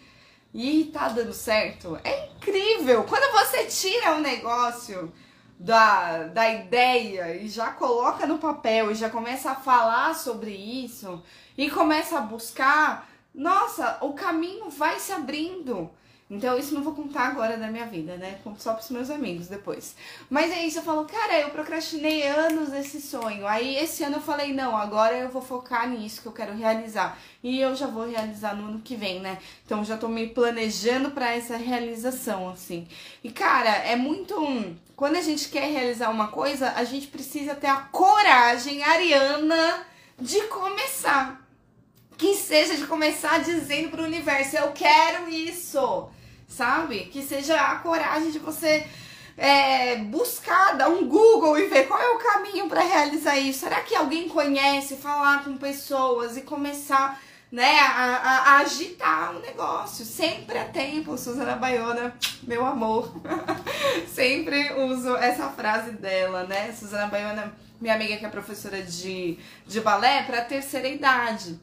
e tá dando certo. É incrível! Quando você tira um negócio da, da ideia e já coloca no papel e já começa a falar sobre isso e começa a buscar, nossa, o caminho vai se abrindo. Então, isso não vou contar agora da minha vida, né? Conto só pros meus amigos depois. Mas é isso, eu falo, cara, eu procrastinei anos esse sonho. Aí, esse ano eu falei, não, agora eu vou focar nisso que eu quero realizar. E eu já vou realizar no ano que vem, né? Então, já tô me planejando para essa realização, assim. E, cara, é muito. Quando a gente quer realizar uma coisa, a gente precisa ter a coragem ariana de começar que seja de começar dizendo para o universo: eu quero isso sabe? Que seja a coragem de você é, buscar, dar um Google e ver qual é o caminho para realizar isso. Será que alguém conhece, falar com pessoas e começar né, a, a, a agitar o um negócio? Sempre é tempo, Suzana Baiona, meu amor. *laughs* Sempre uso essa frase dela, né? Suzana Baiona, minha amiga que é professora de, de balé, para terceira idade.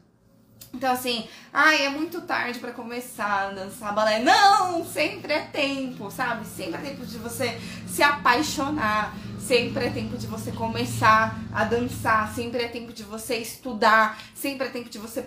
Então, assim, ai, é muito tarde para começar a dançar balé. Não, sempre é tempo, sabe? Sempre é tempo de você se apaixonar. Sempre é tempo de você começar a dançar. Sempre é tempo de você estudar. Sempre é tempo de você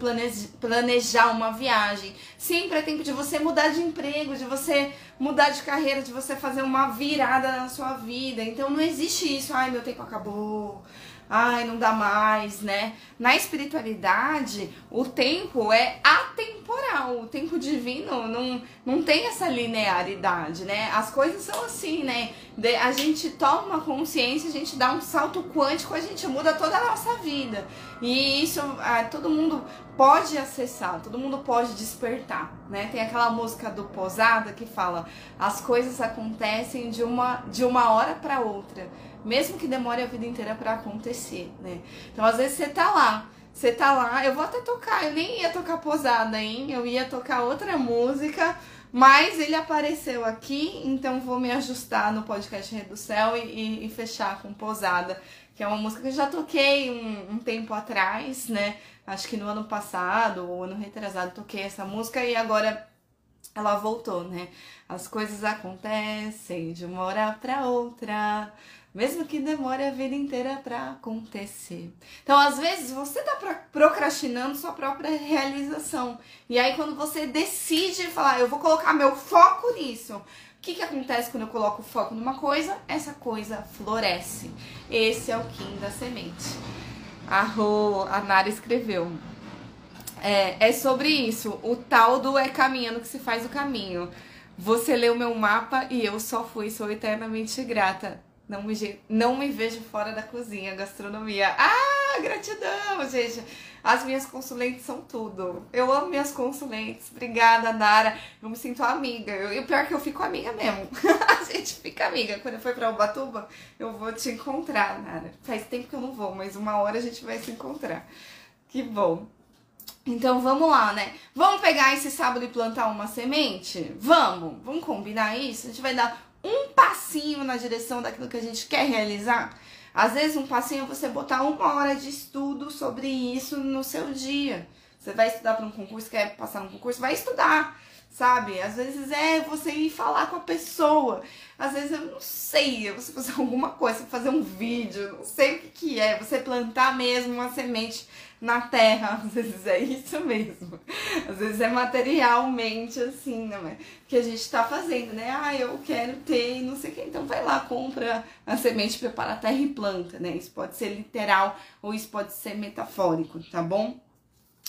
planejar uma viagem. Sempre é tempo de você mudar de emprego, de você mudar de carreira, de você fazer uma virada na sua vida. Então, não existe isso. Ai, meu tempo acabou ai, não dá mais, né? Na espiritualidade, o tempo é atemporal. O tempo divino não, não tem essa linearidade, né? As coisas são assim, né? De, a gente toma consciência, a gente dá um salto quântico, a gente muda toda a nossa vida. E isso ah, todo mundo pode acessar, todo mundo pode despertar, né? Tem aquela música do Posada que fala: as coisas acontecem de uma, de uma hora para outra mesmo que demore a vida inteira para acontecer, né? Então, às vezes você tá lá, você tá lá, eu vou até tocar, eu nem ia tocar posada, hein? Eu ia tocar outra música, mas ele apareceu aqui, então vou me ajustar no podcast Rei do Céu e, e, e, fechar com posada, que é uma música que eu já toquei um, um tempo atrás, né? Acho que no ano passado ou ano retrasado toquei essa música e agora ela voltou, né? As coisas acontecem de uma hora para outra mesmo que demore a vida inteira para acontecer. Então, às vezes, você tá procrastinando sua própria realização. E aí, quando você decide falar, eu vou colocar meu foco nisso, o que, que acontece quando eu coloco foco numa coisa? Essa coisa floresce. Esse é o Kim da semente. A, Ro, a Nara escreveu. É, é sobre isso. O tal do é caminhando que se faz o caminho. Você leu meu mapa e eu só fui, sou eternamente grata. Não me, não me vejo fora da cozinha, gastronomia. Ah, gratidão, gente. As minhas consulentes são tudo. Eu amo minhas consulentes. Obrigada, Nara. Eu me sinto amiga. Eu, e o pior é que eu fico amiga mesmo. *laughs* a gente fica amiga. Quando eu for pra Ubatuba, eu vou te encontrar, Nara. Faz tempo que eu não vou, mas uma hora a gente vai se encontrar. Que bom. Então vamos lá, né? Vamos pegar esse sábado e plantar uma semente? Vamos! Vamos combinar isso? A gente vai dar um passinho na direção daquilo que a gente quer realizar. Às vezes, um passinho é você botar uma hora de estudo sobre isso no seu dia. Você vai estudar para um concurso, quer passar no concurso, vai estudar, sabe? Às vezes é você ir falar com a pessoa. Às vezes eu não sei, é você fazer *laughs* alguma coisa, fazer um vídeo, não sei o que, que é. Você plantar mesmo uma semente na terra, *laughs* às vezes é isso mesmo. Às vezes é materialmente assim, né? Que a gente tá fazendo, né? Ah, eu quero ter não sei o que. Então vai lá, compra a semente, prepara a terra e planta, né? Isso pode ser literal ou isso pode ser metafórico, tá bom?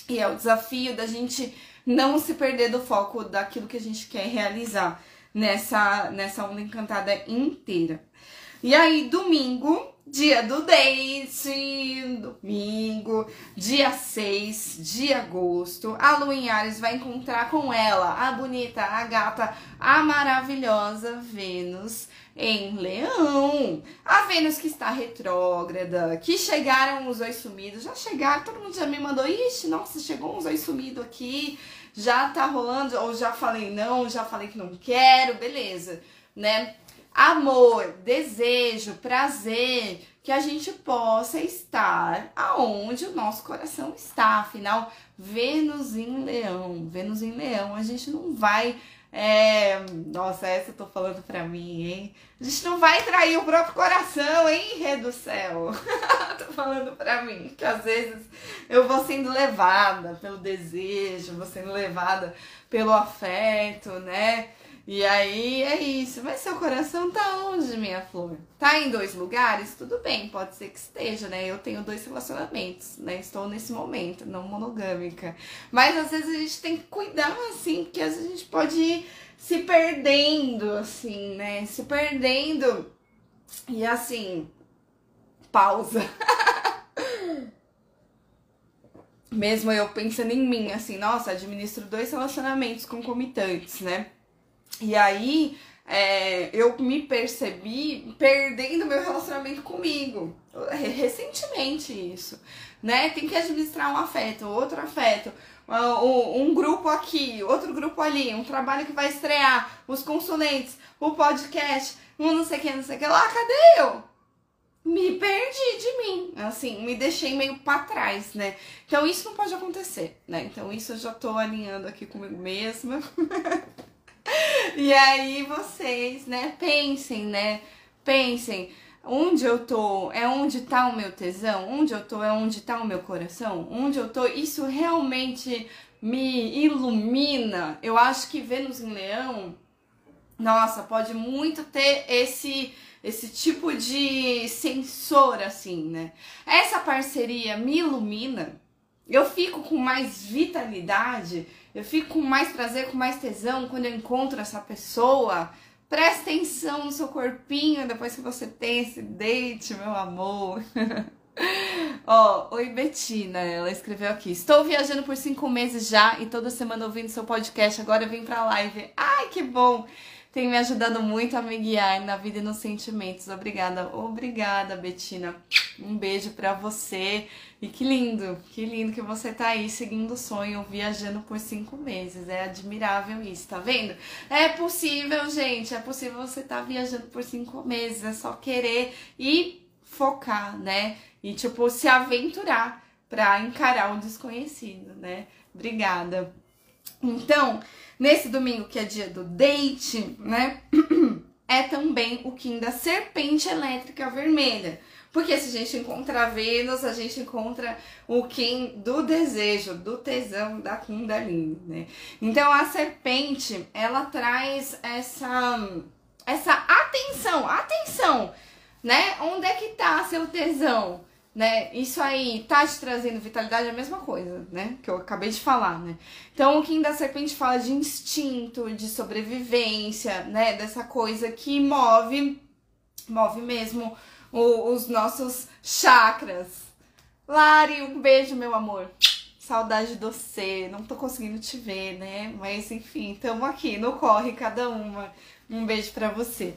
E é o desafio da gente não se perder do foco daquilo que a gente quer realizar nessa, nessa onda encantada inteira. E aí, domingo, dia do date, domingo, dia 6 de agosto, a Lu em Ares vai encontrar com ela, a bonita, a gata, a maravilhosa Vênus em Leão. A Vênus que está retrógrada, que chegaram os dois sumidos, já chegaram, todo mundo já me mandou, ixi, nossa, chegou uns dois sumidos aqui, já tá rolando, ou já falei não, já falei que não quero, beleza, né? amor, desejo, prazer, que a gente possa estar aonde o nosso coração está. Afinal, Vênus em Leão, Vênus em Leão, a gente não vai. É... Nossa, essa eu tô falando pra mim, hein? A gente não vai trair o próprio coração, hein, Rê do céu? *laughs* tô falando pra mim, que às vezes eu vou sendo levada pelo desejo, vou sendo levada pelo afeto, né? E aí é isso. Mas seu coração tá onde, minha flor? Tá em dois lugares? Tudo bem, pode ser que esteja, né? Eu tenho dois relacionamentos, né? Estou nesse momento, não monogâmica. Mas às vezes a gente tem que cuidar, assim, porque às vezes a gente pode ir se perdendo, assim, né? Se perdendo. E assim, pausa. *laughs* Mesmo eu pensando em mim, assim, nossa, administro dois relacionamentos concomitantes, né? E aí é, eu me percebi perdendo meu relacionamento comigo. Recentemente isso, né? Tem que administrar um afeto, outro afeto, um, um grupo aqui, outro grupo ali, um trabalho que vai estrear, os consulentes, o podcast, um não sei o que, não sei o que lá, cadê eu? Me perdi de mim, assim, me deixei meio para trás, né? Então isso não pode acontecer, né? Então isso eu já tô alinhando aqui comigo mesma. *laughs* *laughs* E aí vocês, né, pensem, né? Pensem, onde eu tô é onde tá o meu tesão, onde eu tô é onde tá o meu coração, onde eu tô, isso realmente me ilumina. Eu acho que Vênus em Leão, nossa, pode muito ter esse esse tipo de sensor assim, né? Essa parceria me ilumina. Eu fico com mais vitalidade eu fico com mais prazer, com mais tesão quando eu encontro essa pessoa. Presta atenção no seu corpinho depois que você tem esse date, meu amor. *laughs* Ó, oh, oi Betina, ela escreveu aqui. Estou viajando por cinco meses já e toda semana ouvindo seu podcast. Agora eu vim pra live. Ai, que bom! tem me ajudado muito a me guiar na vida e nos sentimentos. Obrigada, obrigada, Betina. Um beijo para você. E que lindo, que lindo que você tá aí seguindo o sonho, viajando por cinco meses. É admirável isso, tá vendo? É possível, gente, é possível você tá viajando por cinco meses. É só querer e focar, né? E, tipo, se aventurar para encarar o desconhecido, né? Obrigada. Então, Nesse domingo, que é dia do date, né? *clears throat* É também o Kim da serpente elétrica vermelha. Porque se a gente encontra Vênus, a gente encontra o Kim do desejo, do tesão, da Kundalini, né? Então a serpente, ela traz essa essa atenção, atenção, né? Onde é que tá seu tesão? né? Isso aí tá te trazendo vitalidade, é a mesma coisa, né? Que eu acabei de falar, né? Então, o Kim da Serpente fala de instinto, de sobrevivência, né? Dessa coisa que move, move mesmo o, os nossos chakras. Lari, um beijo, meu amor. Saudade de você, não tô conseguindo te ver, né? Mas enfim, tamo aqui, no corre cada uma. Um beijo para você.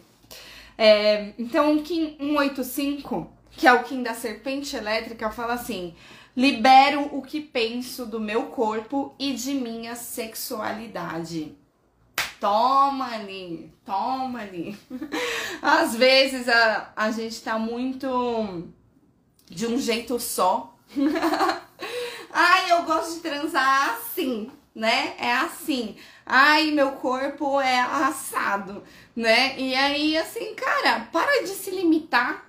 É, então, o Kim 185, que é o Kim da serpente elétrica, fala assim: libero o que penso do meu corpo e de minha sexualidade. Toma ali, toma ali. *laughs* Às vezes a, a gente tá muito de um jeito só. *laughs* Ai, eu gosto de transar assim, né? É assim. Ai, meu corpo é assado, né? E aí, assim, cara, para de se limitar,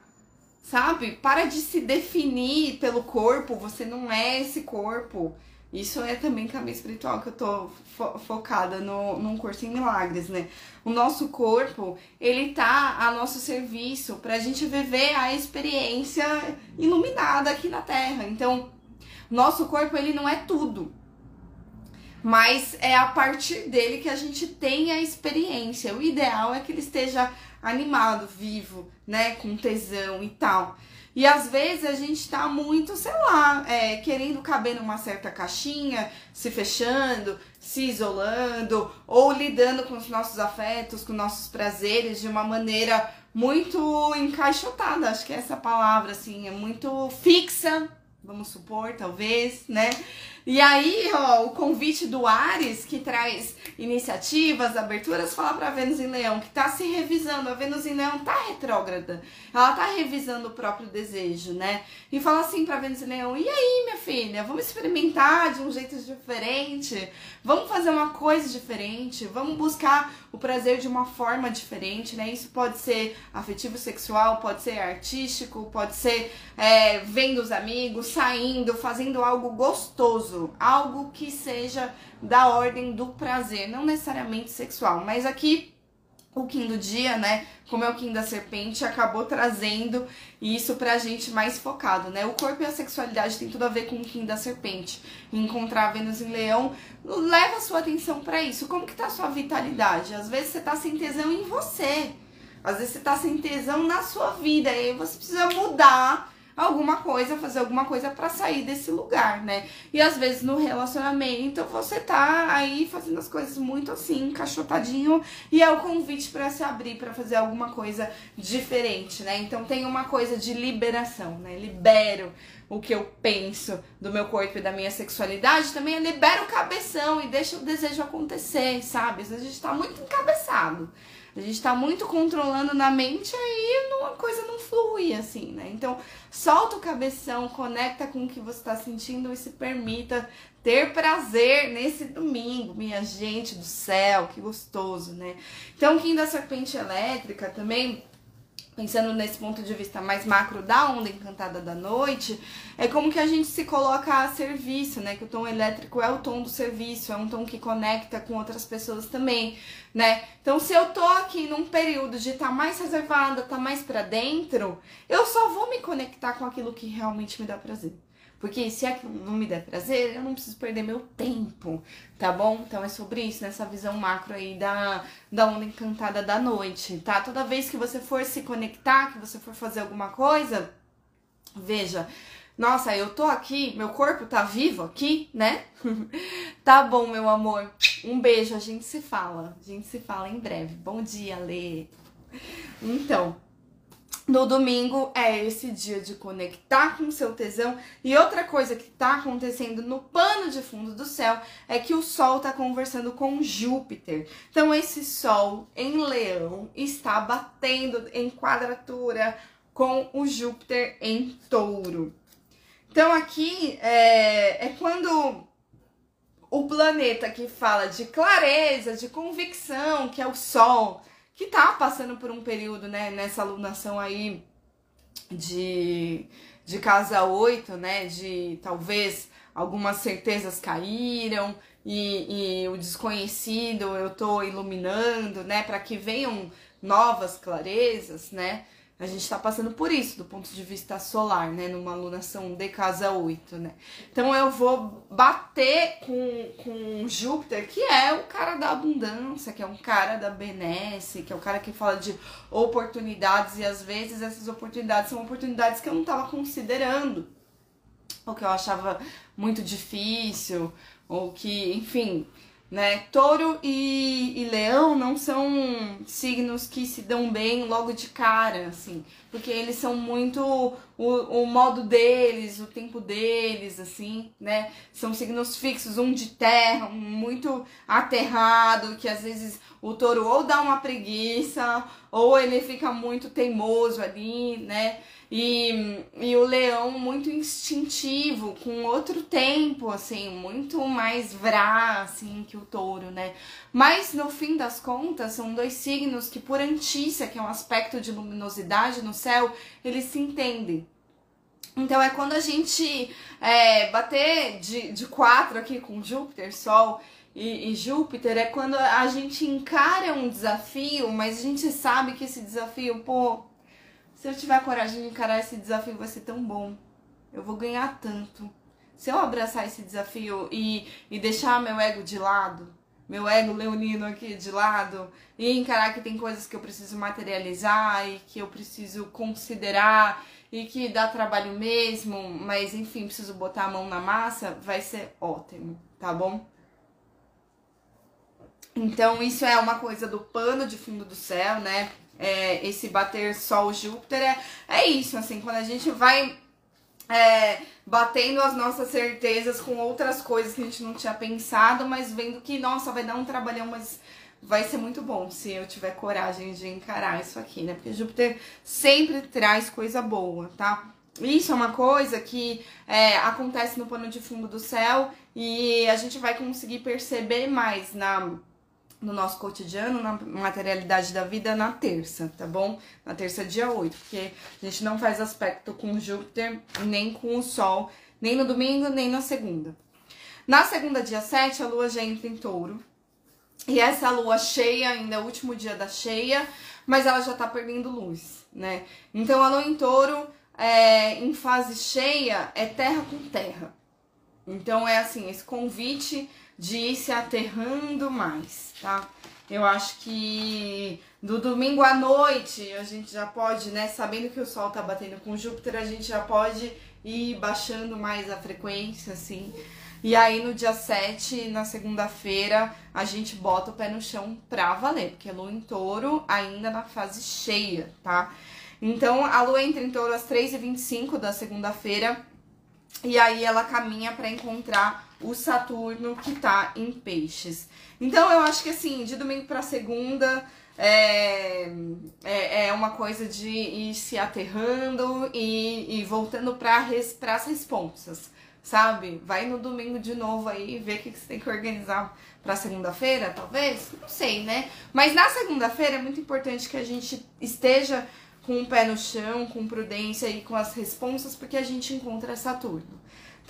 sabe? Para de se definir pelo corpo. Você não é esse corpo. Isso é também caminho espiritual que eu tô fo focada no, num curso em milagres, né? O nosso corpo, ele tá a nosso serviço pra gente viver a experiência iluminada aqui na Terra. Então, nosso corpo, ele não é tudo. Mas é a partir dele que a gente tem a experiência. O ideal é que ele esteja animado, vivo, né? Com tesão e tal. E às vezes a gente tá muito, sei lá, é, querendo caber numa certa caixinha, se fechando, se isolando, ou lidando com os nossos afetos, com nossos prazeres de uma maneira muito encaixotada. Acho que é essa palavra, assim, é muito fixa, vamos supor, talvez, né? E aí, ó, o convite do Ares, que traz iniciativas, aberturas, fala pra Vênus em Leão, que tá se revisando. A Vênus em Leão tá retrógrada. Ela tá revisando o próprio desejo, né? E fala assim pra Vênus em Leão: e aí, minha filha, vamos experimentar de um jeito diferente? Vamos fazer uma coisa diferente? Vamos buscar o prazer de uma forma diferente, né? Isso pode ser afetivo sexual, pode ser artístico, pode ser é, vendo os amigos, saindo, fazendo algo gostoso, algo que seja da ordem do prazer, não necessariamente sexual, mas aqui o Kim do dia, né? Como é o Kim da serpente, acabou trazendo isso pra gente mais focado, né? O corpo e a sexualidade tem tudo a ver com o Kim da serpente. Encontrar Vênus em Leão, leva a sua atenção para isso. Como que tá a sua vitalidade? Às vezes você tá sem tesão em você. Às vezes você tá sem tesão na sua vida. E aí você precisa mudar alguma coisa, fazer alguma coisa para sair desse lugar, né? E às vezes no relacionamento você tá aí fazendo as coisas muito assim, encaixotadinho, e é o convite para se abrir, para fazer alguma coisa diferente, né? Então tem uma coisa de liberação, né? Libero o que eu penso do meu corpo e da minha sexualidade, também libero o cabeção e deixa o desejo acontecer, sabe? Às vezes a gente tá muito encabeçado. A gente tá muito controlando na mente aí uma coisa não flui assim, né? Então, solta o cabeção, conecta com o que você tá sentindo e se permita ter prazer nesse domingo, minha gente do céu, que gostoso, né? Então, Kim da Serpente Elétrica também pensando nesse ponto de vista mais macro da onda encantada da noite, é como que a gente se coloca a serviço, né? Que o tom elétrico é o tom do serviço, é um tom que conecta com outras pessoas também, né? Então, se eu tô aqui num período de estar tá mais reservada, tá mais para dentro, eu só vou me conectar com aquilo que realmente me dá prazer. Porque se aquilo não me der prazer, eu não preciso perder meu tempo, tá bom? Então é sobre isso, nessa visão macro aí da, da onda encantada da noite, tá? Toda vez que você for se conectar, que você for fazer alguma coisa, veja, nossa, eu tô aqui, meu corpo tá vivo aqui, né? *laughs* tá bom, meu amor. Um beijo, a gente se fala. A gente se fala em breve. Bom dia, Lê. Então, no domingo é esse dia de conectar com seu tesão. E outra coisa que está acontecendo no pano de fundo do céu é que o Sol está conversando com Júpiter. Então, esse Sol em Leão está batendo em quadratura com o Júpiter em Touro. Então, aqui é, é quando o planeta que fala de clareza, de convicção, que é o Sol que tá passando por um período, né, nessa alunação aí de, de casa 8, né, de talvez algumas certezas caíram e, e o desconhecido eu tô iluminando, né, para que venham novas clarezas, né, A gente está passando por isso do ponto de vista solar, né? Numa alunação de casa 8, né? Então eu vou bater com, com Júpiter, que é o cara da abundância, que é um cara da benesse, que é o cara que fala de oportunidades e às vezes essas oportunidades são oportunidades que eu não estava considerando, ou que eu achava muito difícil, ou que, enfim, né? Touro e, e, leão não são signos que se dão bem logo de cara, assim, porque eles são muito o, o modo deles, o tempo deles, assim, né? São signos fixos, um de terra, um muito aterrado, que às vezes o touro ou dá uma preguiça, ou ele fica muito teimoso ali, né? E, e o leão muito instintivo, com outro tempo, assim, muito mais vrá, assim, que o touro, né? Mas no fim das contas, são dois signos que, por antícia, que é um aspecto de luminosidade no céu, eles se entendem. Então é quando a gente é, bater de, de quatro aqui com Júpiter, Sol e, e, Júpiter, é quando a gente encara um desafio, mas a gente sabe que esse desafio, pô, se eu tiver coragem de encarar esse desafio, vai ser tão bom. Eu vou ganhar tanto. Se eu abraçar esse desafio e, e deixar meu ego de lado, meu ego leonino aqui de lado, e encarar que tem coisas que eu preciso materializar e que eu preciso considerar e que dá trabalho mesmo, mas enfim, preciso botar a mão na massa, vai ser ótimo, tá bom? Então, isso é uma coisa do pano de fundo do céu, né? É, esse bater Sol-Júpiter, é, é isso, assim, quando a gente vai é, batendo as nossas certezas com outras coisas que a gente não tinha pensado, mas vendo que, nossa, vai dar um trabalhão, mas vai ser muito bom se eu tiver coragem de encarar isso aqui, né? Porque Júpiter sempre traz coisa boa, tá? Isso é uma coisa que é, acontece no pano de fundo do céu e a gente vai conseguir perceber mais na no nosso cotidiano, na materialidade da vida, na terça, tá bom? Na terça, dia 8, porque a gente não faz aspecto com Júpiter, nem com o Sol, nem no domingo, nem na segunda. Na segunda, dia 7, a lua já entra em touro. E essa lua cheia, ainda é o último dia da cheia, mas ela já tá perdendo luz, né? Então a lua em touro, é, em fase cheia, é terra com terra. Então é assim, esse convite de ir se aterrando mais, tá? Eu acho que do domingo à noite a gente já pode, né, sabendo que o sol tá batendo com Júpiter, a gente já pode ir baixando mais a frequência, assim. E aí no dia 7, na segunda-feira, a gente bota o pé no chão pra valer, porque é lua em touro ainda na fase cheia, tá? Então a lua entra em touro às 3h25 da segunda-feira e aí ela caminha para encontrar o Saturno que tá em peixes. Então eu acho que assim, de domingo para segunda é, é, é, uma coisa de ir se aterrando e, e voltando para res, as responsas, sabe? Vai no domingo de novo aí ver o que, que você tem que organizar para segunda-feira, talvez? Não sei, né? Mas na segunda-feira é muito importante que a gente esteja com o pé no chão, com prudência e com as responsas, porque a gente encontra Saturno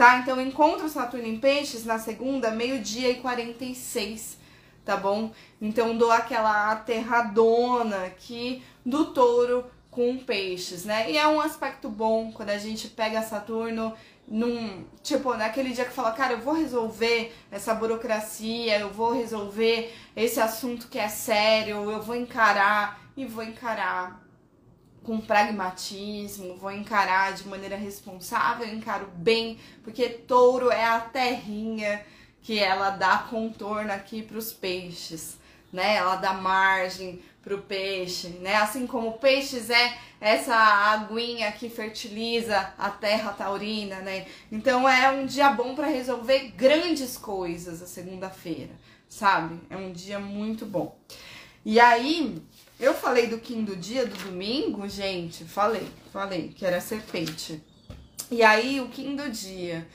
tá? Então, encontro Saturno em Peixes na segunda, meio-dia e 46, tá bom? Então, dou aquela aterradona aqui do touro com peixes, né? E é um aspecto bom quando a gente pega Saturno num, tipo, naquele dia que fala, cara, eu vou resolver essa burocracia, eu vou resolver esse assunto que é sério, eu vou encarar e vou encarar com pragmatismo, vou encarar de maneira responsável, encaro bem, porque touro é a terrinha que ela dá contorno aqui para os peixes, né? Ela dá margem para o peixe, né? Assim como peixes é essa aguinha que fertiliza a terra taurina, né? Então é um dia bom para resolver grandes coisas a segunda-feira, sabe? É um dia muito bom. E aí, eu falei do Kim do dia do domingo, gente. Falei, falei que era serpente. E aí, o Kim do dia.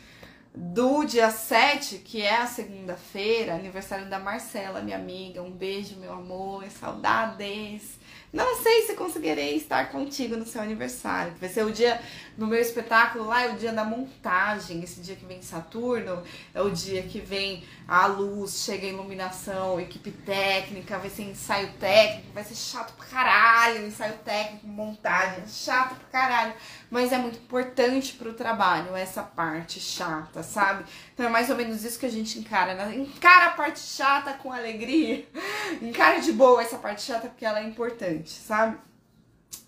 do dia 7, que é a segunda-feira, aniversário da Marcela, minha amiga. Um beijo, meu amor, saudades. Não sei se conseguirei estar contigo no seu aniversário. Vai ser o dia no meu espetáculo lá, é o dia da montagem. Esse dia que vem Saturno, é o dia que vem a luz, chega a iluminação, equipe técnica, vai ser ensaio técnico, vai ser chato pra caralho, ensaio técnico, montagem, é chato pra caralho. Mas é muito importante pro trabalho essa parte chata, sabe? Então é mais ou menos isso que a gente encara. Né? Encara a parte chata com alegria. *laughs* Encara de boa essa parte chata porque ela é importante, sabe?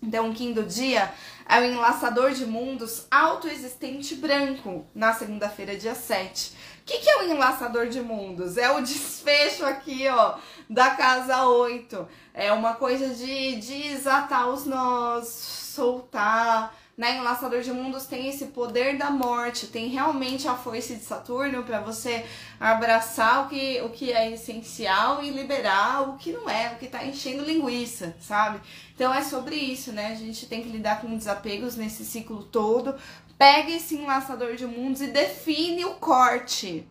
Então, o do dia é o enlaçador de mundos autoexistente branco, na segunda-feira, dia 7. O que, que é o enlaçador de mundos? É o desfecho aqui, ó, da casa 8. É uma coisa de desatar os nós, soltar, né, Enlaçador de Mundos tem esse poder da morte, tem realmente a força de Saturno para você abraçar o que, o que é essencial e liberar o que não é, o que tá enchendo linguiça, sabe? Então é sobre isso, né? A gente tem que lidar com desapegos nesse ciclo todo. Pega esse enlaçador de mundos e define o corte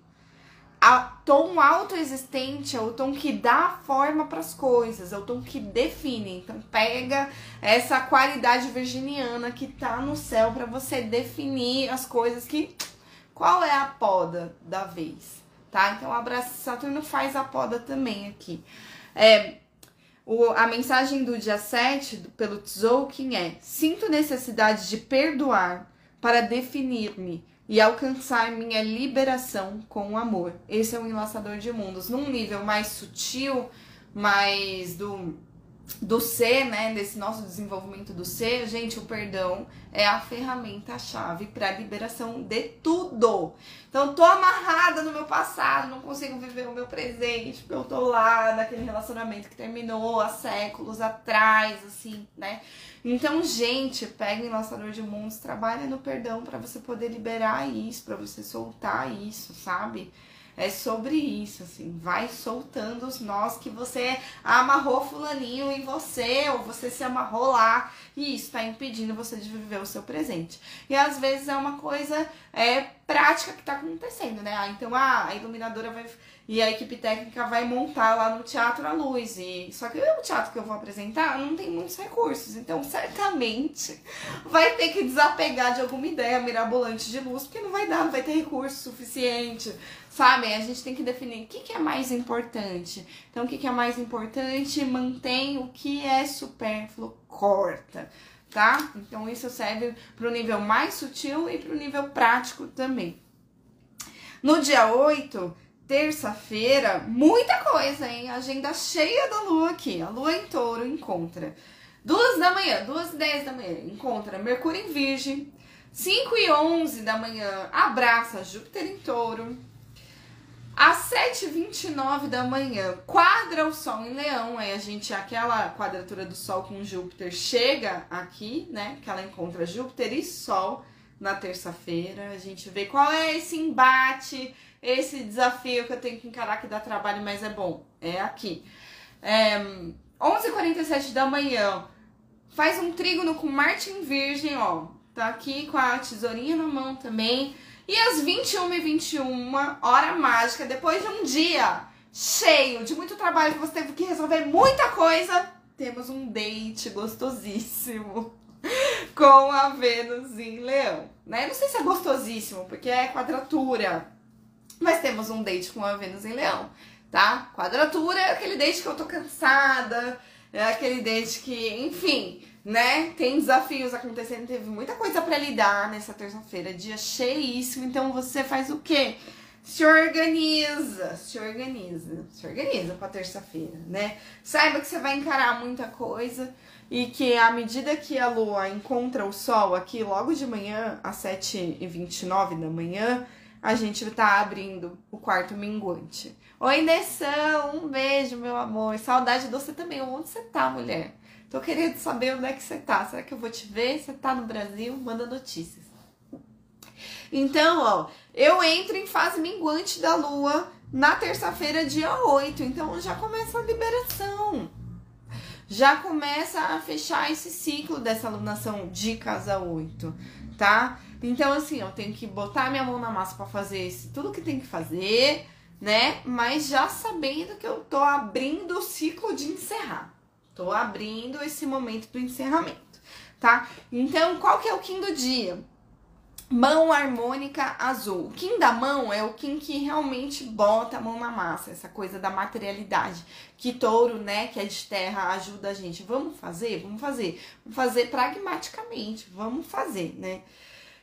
a tom autoexistente é o tom que dá forma para as coisas, é o tom que define. Então pega essa qualidade virginiana que tá no céu para você definir as coisas que qual é a poda da vez, tá? Então abraço Saturno faz a poda também aqui. É, o, a mensagem do dia 7 pelo Tzolk'in é: Sinto necessidade de perdoar para definir-me e alcançar minha liberação com o amor. Esse é o enlaçador de mundos. Num nível mais sutil, mais do do ser, né, desse nosso desenvolvimento do ser, gente, o perdão é a ferramenta-chave para a liberação de tudo. Então, tô amarrada no meu passado, não consigo viver o meu presente, porque eu tô lá naquele relacionamento que terminou há séculos atrás, assim, né? Então, gente, pega o Enlaçador de Mundos, trabalha no perdão para você poder liberar isso, para você soltar isso, sabe? É sobre isso, assim, vai soltando os nós que você amarrou fulaninho em você, ou você se amarrou lá, e isso tá impedindo você de viver o seu presente. E às vezes é uma coisa é, prática que tá acontecendo, né? Ah, então ah, a iluminadora vai e a equipe técnica vai montar lá no Teatro à Luz. E só que o teatro que eu vou apresentar não tem muitos recursos, então certamente vai ter que desapegar de alguma ideia mirabolante de luz, porque não vai dar, não vai ter recurso suficiente. Sabe? A gente tem que definir o que, que é mais importante. Então, o que, que é mais importante? Mantém o que é supérfluo, corta tá? Então isso serve para o nível mais sutil e para o nível prático também. No dia 8, terça-feira, muita coisa, hein? Agenda cheia da lua aqui. A lua em touro encontra. Duas da manhã, duas e dez da manhã, encontra Mercúrio em Virgem. 5 e 11 da manhã, abraça Júpiter em touro. Às 7h29 da manhã, quadra o Sol em Leão. Aí a gente, aquela quadratura do Sol com Júpiter chega aqui, né? Que ela encontra Júpiter e Sol na terça-feira. A gente vê qual é esse embate esse desafio que eu tenho que encarar que dá trabalho, mas é bom. É aqui. É, 11h47 da manhã, faz um trígono com Martin Virgem, ó. Tá aqui com a tesourinha na mão também. E às 21h21, hora mágica, depois de um dia cheio de muito trabalho que você teve que resolver muita coisa, temos um date gostosíssimo *laughs* com a Vênus em Leão. Né? Não sei se é gostosíssimo, porque é quadratura. Mas temos um date com a Vênus em Leão, tá? Quadratura é aquele date que eu tô cansada, é aquele date que, enfim, né? Tem desafios acontecendo, teve muita coisa para lidar nessa terça-feira, dia cheíssimo. Então você faz o quê? Se organiza, se organiza, se organiza pra terça-feira, né? Saiba que você vai encarar muita coisa e que à medida que a lua encontra o sol aqui logo de manhã, às 7h29 da manhã, a gente tá abrindo o quarto minguante. Oi, Nessão, um beijo, meu amor. Saudade de você também. Onde você tá, mulher? Tô querendo saber onde é que você tá. Será que eu vou te ver? Você tá no Brasil? Manda notícias. Então, ó, eu entro em fase minguante da lua na terça-feira, dia 8. Então já começa a liberação. Já começa a fechar esse ciclo dessa alunação de casa 8 tá? Então, assim, eu tenho que botar minha mão na massa para fazer esse, tudo que tem que fazer, né? Mas já sabendo que eu tô abrindo o ciclo de encerrar. Tô abrindo esse momento do encerramento, tá? Então, qual que é o Kim do dia? Mão harmônica azul. O Kim da mão é o Kim que realmente bota a mão na massa, essa coisa da materialidade. Que touro, né, que é de terra, ajuda a gente. Vamos fazer? Vamos fazer. Vamos fazer pragmaticamente. Vamos fazer, né?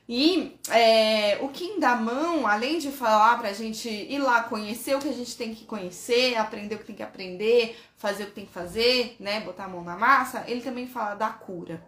E é, o mão, além de falar pra gente ir lá conhecer o que a gente tem que conhecer, aprender o que tem que aprender, fazer o que tem que fazer, né? Botar a mão na massa, ele também fala da cura.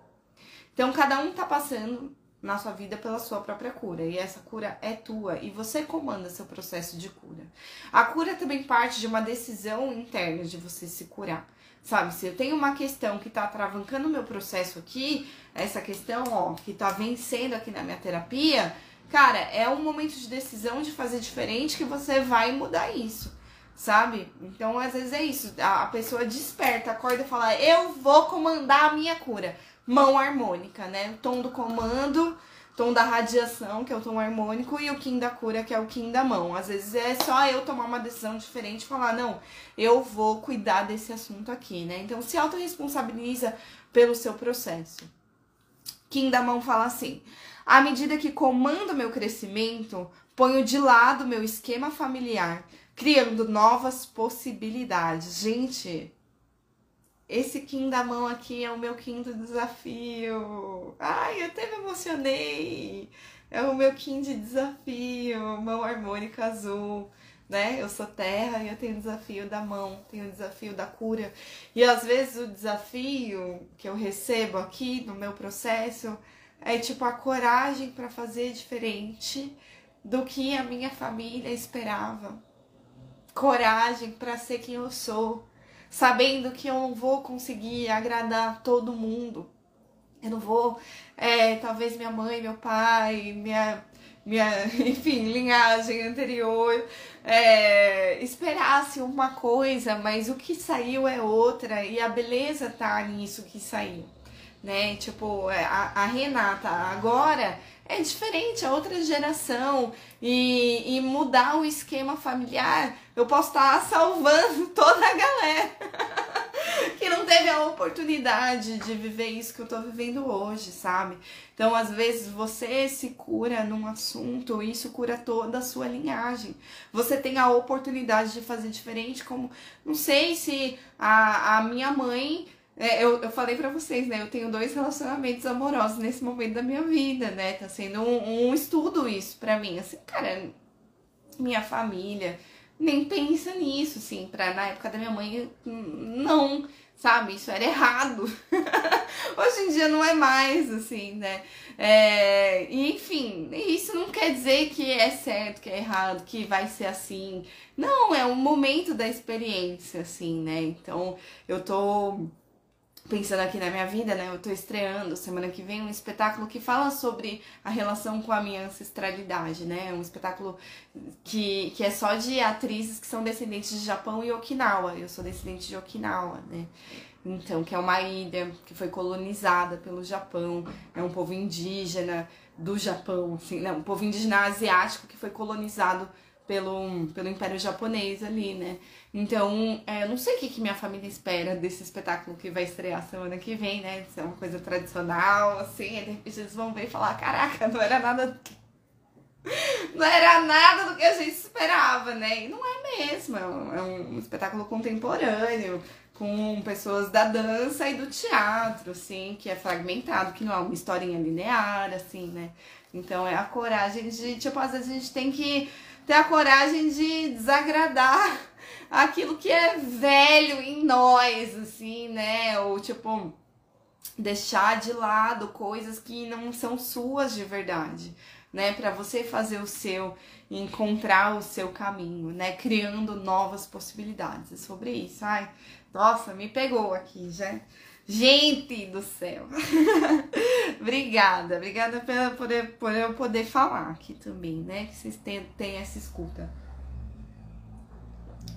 Então, cada um tá passando na sua vida pela sua própria cura. E essa cura é tua e você comanda seu processo de cura. A cura também parte de uma decisão interna de você se curar. Sabe, se eu tenho uma questão que tá travancando o meu processo aqui, essa questão, ó, que tá vencendo aqui na minha terapia, cara, é um momento de decisão de fazer diferente que você vai mudar isso, sabe? Então, às vezes é isso, a pessoa desperta, acorda e fala: "Eu vou comandar a minha cura". Mão harmônica, né? O tom do comando, tom da radiação, que é o tom harmônico, e o Kim da cura, que é o Kim da mão. Às vezes é só eu tomar uma decisão diferente e falar, não, eu vou cuidar desse assunto aqui, né? Então se autorresponsabiliza pelo seu processo. Kim da mão fala assim: à medida que comando meu crescimento, ponho de lado meu esquema familiar, criando novas possibilidades. Gente, esse Kim da mão aqui é o meu Kim do desafio. Ai, eu até me emocionei. É o meu Kim de desafio, mão harmônica azul, né? Eu sou terra e eu tenho desafio da mão, tenho o desafio da cura. E às vezes o desafio que eu recebo aqui no meu processo é tipo a coragem para fazer diferente do que a minha família esperava. Coragem para ser quem eu sou sabendo que eu não vou conseguir agradar todo mundo. Eu não vou, é, talvez minha mãe, meu pai, minha, minha *laughs* enfim, linhagem anterior é, esperasse uma coisa, mas o que saiu é outra e a beleza tá nisso que saiu, né? Tipo, é, a, a Renata agora é diferente, é outra geração. E, e mudar o esquema familiar, eu posso estar salvando *laughs* toda a galera *laughs* que não teve a oportunidade de viver isso que eu tô vivendo hoje, sabe? Então, às vezes, você se cura num assunto, isso cura toda a sua linhagem. Você tem a oportunidade de fazer diferente, como não sei se a, a minha mãe é, eu, eu falei para vocês, né? Eu tenho dois relacionamentos amorosos nesse momento da minha vida, né? Tá sendo um, um estudo isso para mim. Assim, cara, minha família nem pensa nisso, assim. Pra, na época da minha mãe, não, sabe? Isso era errado. *laughs* Hoje em dia não é mais, assim, né? É, enfim, isso não quer dizer que é certo, que é errado, que vai ser assim. Não, é um momento da experiência, assim, né? Então, eu tô pensando aqui na minha vida, né? Eu tô estreando semana que vem um espetáculo que fala sobre a relação com a minha ancestralidade, né? Um espetáculo que, que é só de atrizes que são descendentes de Japão e Okinawa. Eu sou descendente de Okinawa, né? Então, que é uma ilha que foi colonizada pelo Japão, é um povo indígena do Japão, assim, né? Um povo indígena asiático que foi colonizado pelo, pelo Império Japonês ali, né? Então, é, eu não sei o que, que minha família espera desse espetáculo que vai estrear semana que vem, né? Se é uma coisa tradicional, assim, de repente eles vão ver e falar, caraca, não era nada. *laughs* Não era nada do que a gente esperava, né? E não é mesmo, é um, é um espetáculo contemporâneo, com pessoas da dança e do teatro, assim, que é fragmentado, que não é uma historinha linear, assim, né? Então é a coragem de, tipo, às vezes a gente tem que ter a coragem de desagradar aquilo que é velho em nós, assim, né? Ou tipo, deixar de lado coisas que não são suas de verdade, né? Para você fazer o seu, encontrar o seu caminho, né? Criando novas possibilidades. É sobre isso. Ai, nossa, me pegou aqui, já. Gente do céu! *laughs* obrigada, obrigada por, por, por eu poder falar aqui também, né? Que vocês tenham essa escuta.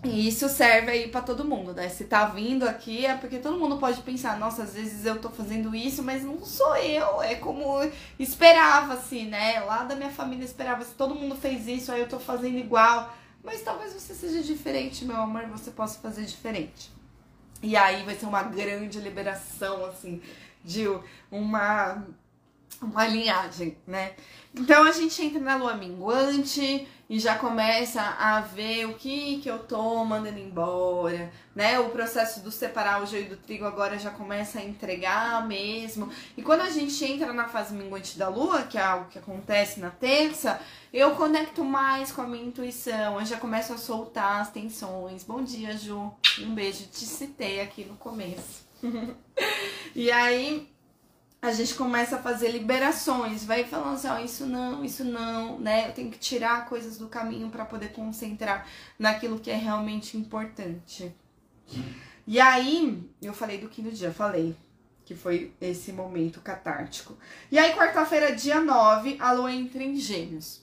E isso serve aí para todo mundo, né? Se tá vindo aqui é porque todo mundo pode pensar, nossa, às vezes eu tô fazendo isso, mas não sou eu, é como esperava-se, né? Lá da minha família esperava-se, todo mundo fez isso, aí eu tô fazendo igual. Mas talvez você seja diferente, meu amor, você possa fazer diferente. E aí vai ser uma grande liberação, assim, de uma, uma linhagem, né? Então a gente entra na lua minguante e já começa a ver o que que eu tô mandando embora, né? O processo do separar o joio do trigo agora já começa a entregar mesmo. E quando a gente entra na fase minguante da lua, que é algo que acontece na terça, eu conecto mais com a minha intuição, eu já começo a soltar as tensões. Bom dia, Ju. Um beijo, te citei aqui no começo. *laughs* e aí a gente começa a fazer liberações, vai falando assim, ó, isso não, isso não, né? Eu tenho que tirar coisas do caminho para poder concentrar naquilo que é realmente importante. E aí, eu falei do quinto dia, falei que foi esse momento catártico. E aí, quarta-feira, dia 9, a lua entra em Gêmeos.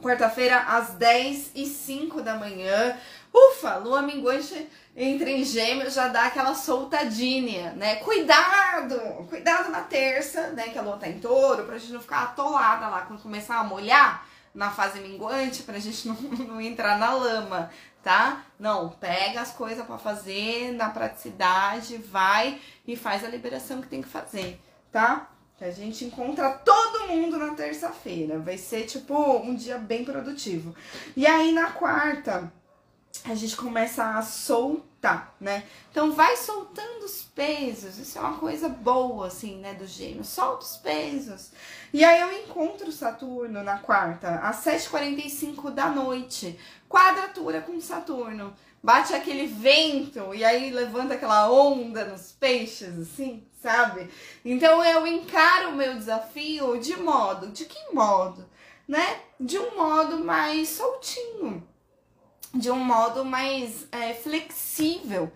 Quarta-feira, às 10 e 5 da manhã. Ufa, lua minguante entra em gêmeos, já dá aquela soltadinha, né? Cuidado! Cuidado na terça, né? Que a lua tá em touro, pra gente não ficar atolada lá quando começar a molhar na fase minguante, pra gente não, *laughs* não entrar na lama, tá? Não, pega as coisas para fazer na praticidade, vai e faz a liberação que tem que fazer, tá? A gente encontra todo mundo na terça-feira. Vai ser tipo um dia bem produtivo. E aí na quarta, a gente começa a soltar, né? Então vai soltando os pesos, isso é uma coisa boa, assim, né, do gêmeo. Solta os pesos. E aí eu encontro Saturno na quarta, às 7h45 da noite. Quadratura com Saturno. Bate aquele vento e aí levanta aquela onda nos peixes, assim, sabe? Então eu encaro o meu desafio de modo, de que modo? Né? De um modo mais soltinho de um modo mais é, flexível.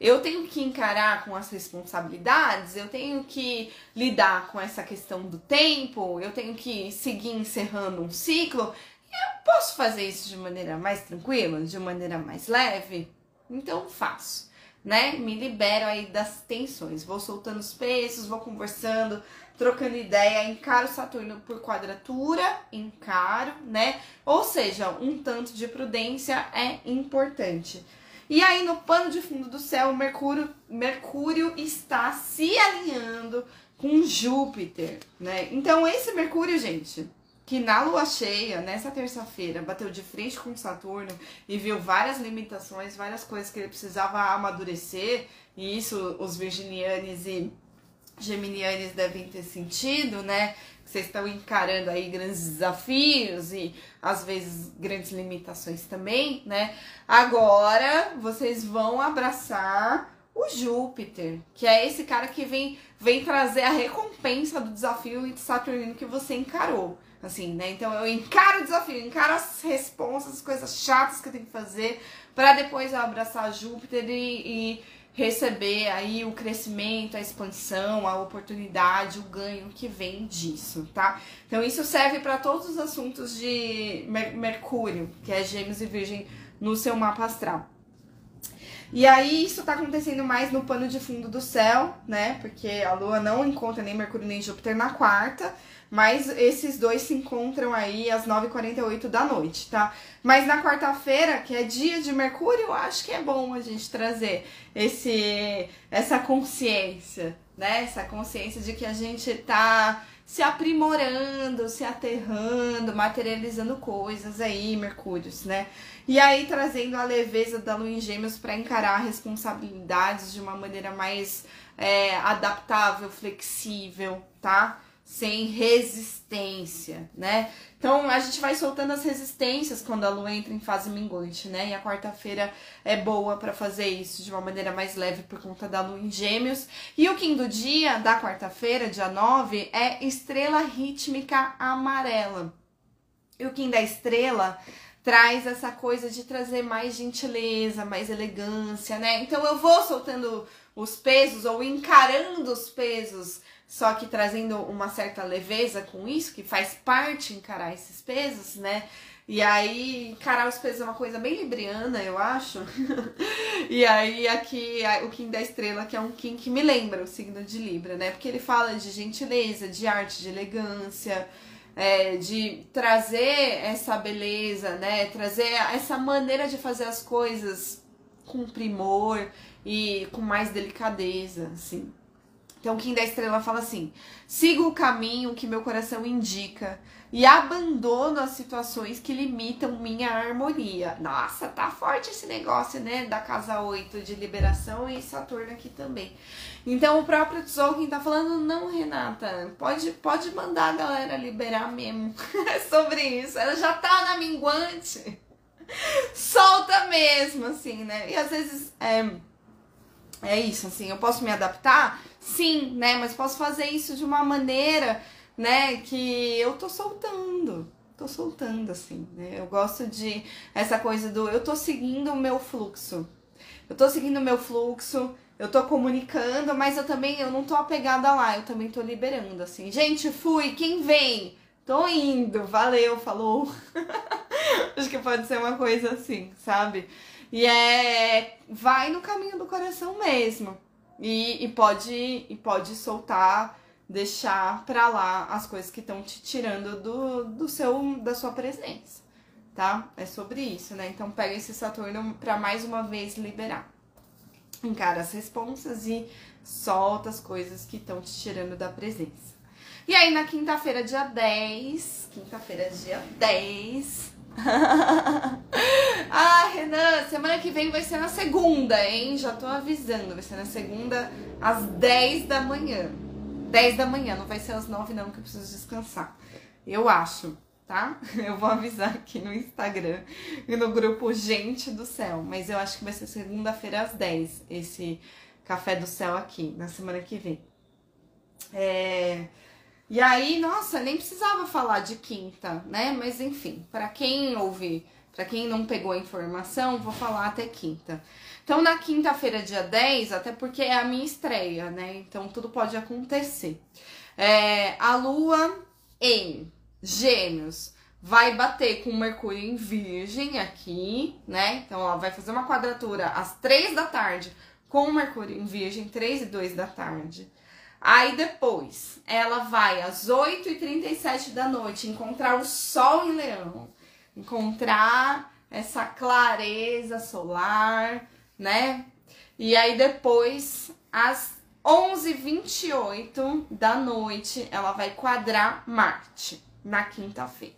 Eu tenho que encarar com as responsabilidades, eu tenho que lidar com essa questão do tempo, eu tenho que seguir encerrando um ciclo. Eu posso fazer isso de maneira mais tranquila, de maneira mais leve? Então faço né? Me libero aí das tensões. Vou soltando os pesos, vou conversando, trocando ideia, encaro Saturno por quadratura, encaro, né? Ou seja, um tanto de prudência é importante. E aí no pano de fundo do céu, Mercúrio, Mercúrio está se alinhando com Júpiter, né? Então esse Mercúrio, gente, que na lua cheia, nessa terça-feira, bateu de frente com Saturno e viu várias limitações, várias coisas que ele precisava amadurecer, e isso os virginianes e geminianes devem ter sentido, né? Vocês estão encarando aí grandes desafios e às vezes grandes limitações também, né? Agora vocês vão abraçar o Júpiter, que é esse cara que vem, vem trazer a recompensa do desafio saturnino que você encarou assim, né? Então eu encaro o desafio, encaro as responsas, as coisas chatas que eu tenho que fazer, para depois eu abraçar Júpiter e, e, receber aí o crescimento, a expansão, a oportunidade, o ganho que vem disso, tá? Então isso serve para todos os assuntos de Mercúrio, que é Gêmeos e Virgem no seu mapa astral. E aí isso tá acontecendo mais no pano de fundo do céu, né? Porque a Lua não encontra nem Mercúrio nem Júpiter na quarta. Mas esses dois se encontram aí às 9h48 da noite, tá? Mas na quarta-feira, que é dia de Mercúrio, eu acho que é bom a gente trazer esse, essa consciência, né? Essa consciência de que a gente tá se aprimorando, se aterrando, materializando coisas aí, Mercúrios, né? E aí trazendo a leveza da lua em gêmeos para encarar responsabilidades de uma maneira mais é, adaptável, flexível, tá? Sem resistência, né? Então a gente vai soltando as resistências quando a lua entra em fase minguante, né? E a quarta-feira é boa para fazer isso de uma maneira mais leve por conta da lua em Gêmeos. E o quinto dia da quarta-feira, dia 9, é estrela rítmica amarela. E o Kim da estrela traz essa coisa de trazer mais gentileza, mais elegância, né? Então eu vou soltando os pesos ou encarando os pesos só que trazendo uma certa leveza com isso, que faz parte encarar esses pesos, né? E aí, encarar os pesos é uma coisa bem libriana, eu acho. *laughs* e aí, aqui, o Kim da Estrela, que é um Kim que me lembra o signo de Libra, né? Porque ele fala de gentileza, de arte, de elegância, é, de trazer essa beleza, né? Trazer essa maneira de fazer as coisas com primor e com mais delicadeza, assim. Então, Kim da Estrela fala assim: siga o caminho que meu coração indica e abandono as situações que limitam minha harmonia. Nossa, tá forte esse negócio, né? Da casa 8 de liberação e Saturno aqui também. Então, o próprio Tzolk'in tá falando: não, Renata, pode, pode mandar a galera liberar mesmo *laughs* sobre isso. Ela já tá na minguante. Solta mesmo, assim, né? E às vezes é, é isso, assim, eu posso me adaptar Sim, né? Mas posso fazer isso de uma maneira, né, que eu tô soltando. Tô soltando, assim, né? Eu gosto de essa coisa do eu tô seguindo o meu fluxo. Eu tô seguindo o meu fluxo, eu tô comunicando, mas eu também eu não tô apegada lá, eu também tô liberando, assim. Gente, fui, quem vem? Tô indo, valeu, falou. *laughs* Acho que pode ser uma coisa assim, sabe? E é. Vai no caminho do coração mesmo. E, e, pode, e pode soltar, deixar pra lá as coisas que estão te tirando do, do seu, da sua presença, tá? É sobre isso, né? Então pega esse Saturno pra mais uma vez liberar. Encara as responsas e solta as coisas que estão te tirando da presença. E aí na quinta-feira, dia 10, quinta-feira, dia 10, *laughs* ah, Renan, semana que vem vai ser na segunda, hein? Já tô avisando, vai ser na segunda às 10 da manhã. 10 da manhã, não vai ser às 9 não, que eu preciso descansar. Eu acho, tá? *laughs* Eu vou avisar aqui no Instagram e no grupo Gente do Céu, mas eu acho que vai ser segunda-feira às 10 esse Café do Céu aqui, na semana que vem. É... E aí, nossa, nem precisava falar de quinta, né? Mas enfim, para quem ouve, para quem não pegou a informação, vou falar até quinta. Então, na quinta-feira, dia 10, até porque é a minha estreia, né? Então, tudo pode acontecer. É, a lua em Gêmeos vai bater com Mercúrio em Virgem aqui, né? Então, ela vai fazer uma quadratura às 3 da tarde com Mercúrio em Virgem, 3 e 2 da tarde. Aí depois, ela vai às 8h37 da noite encontrar o Sol em Leão, encontrar essa clareza solar, né? E aí depois, às 11h28 da noite, ela vai quadrar Marte na quinta-feira,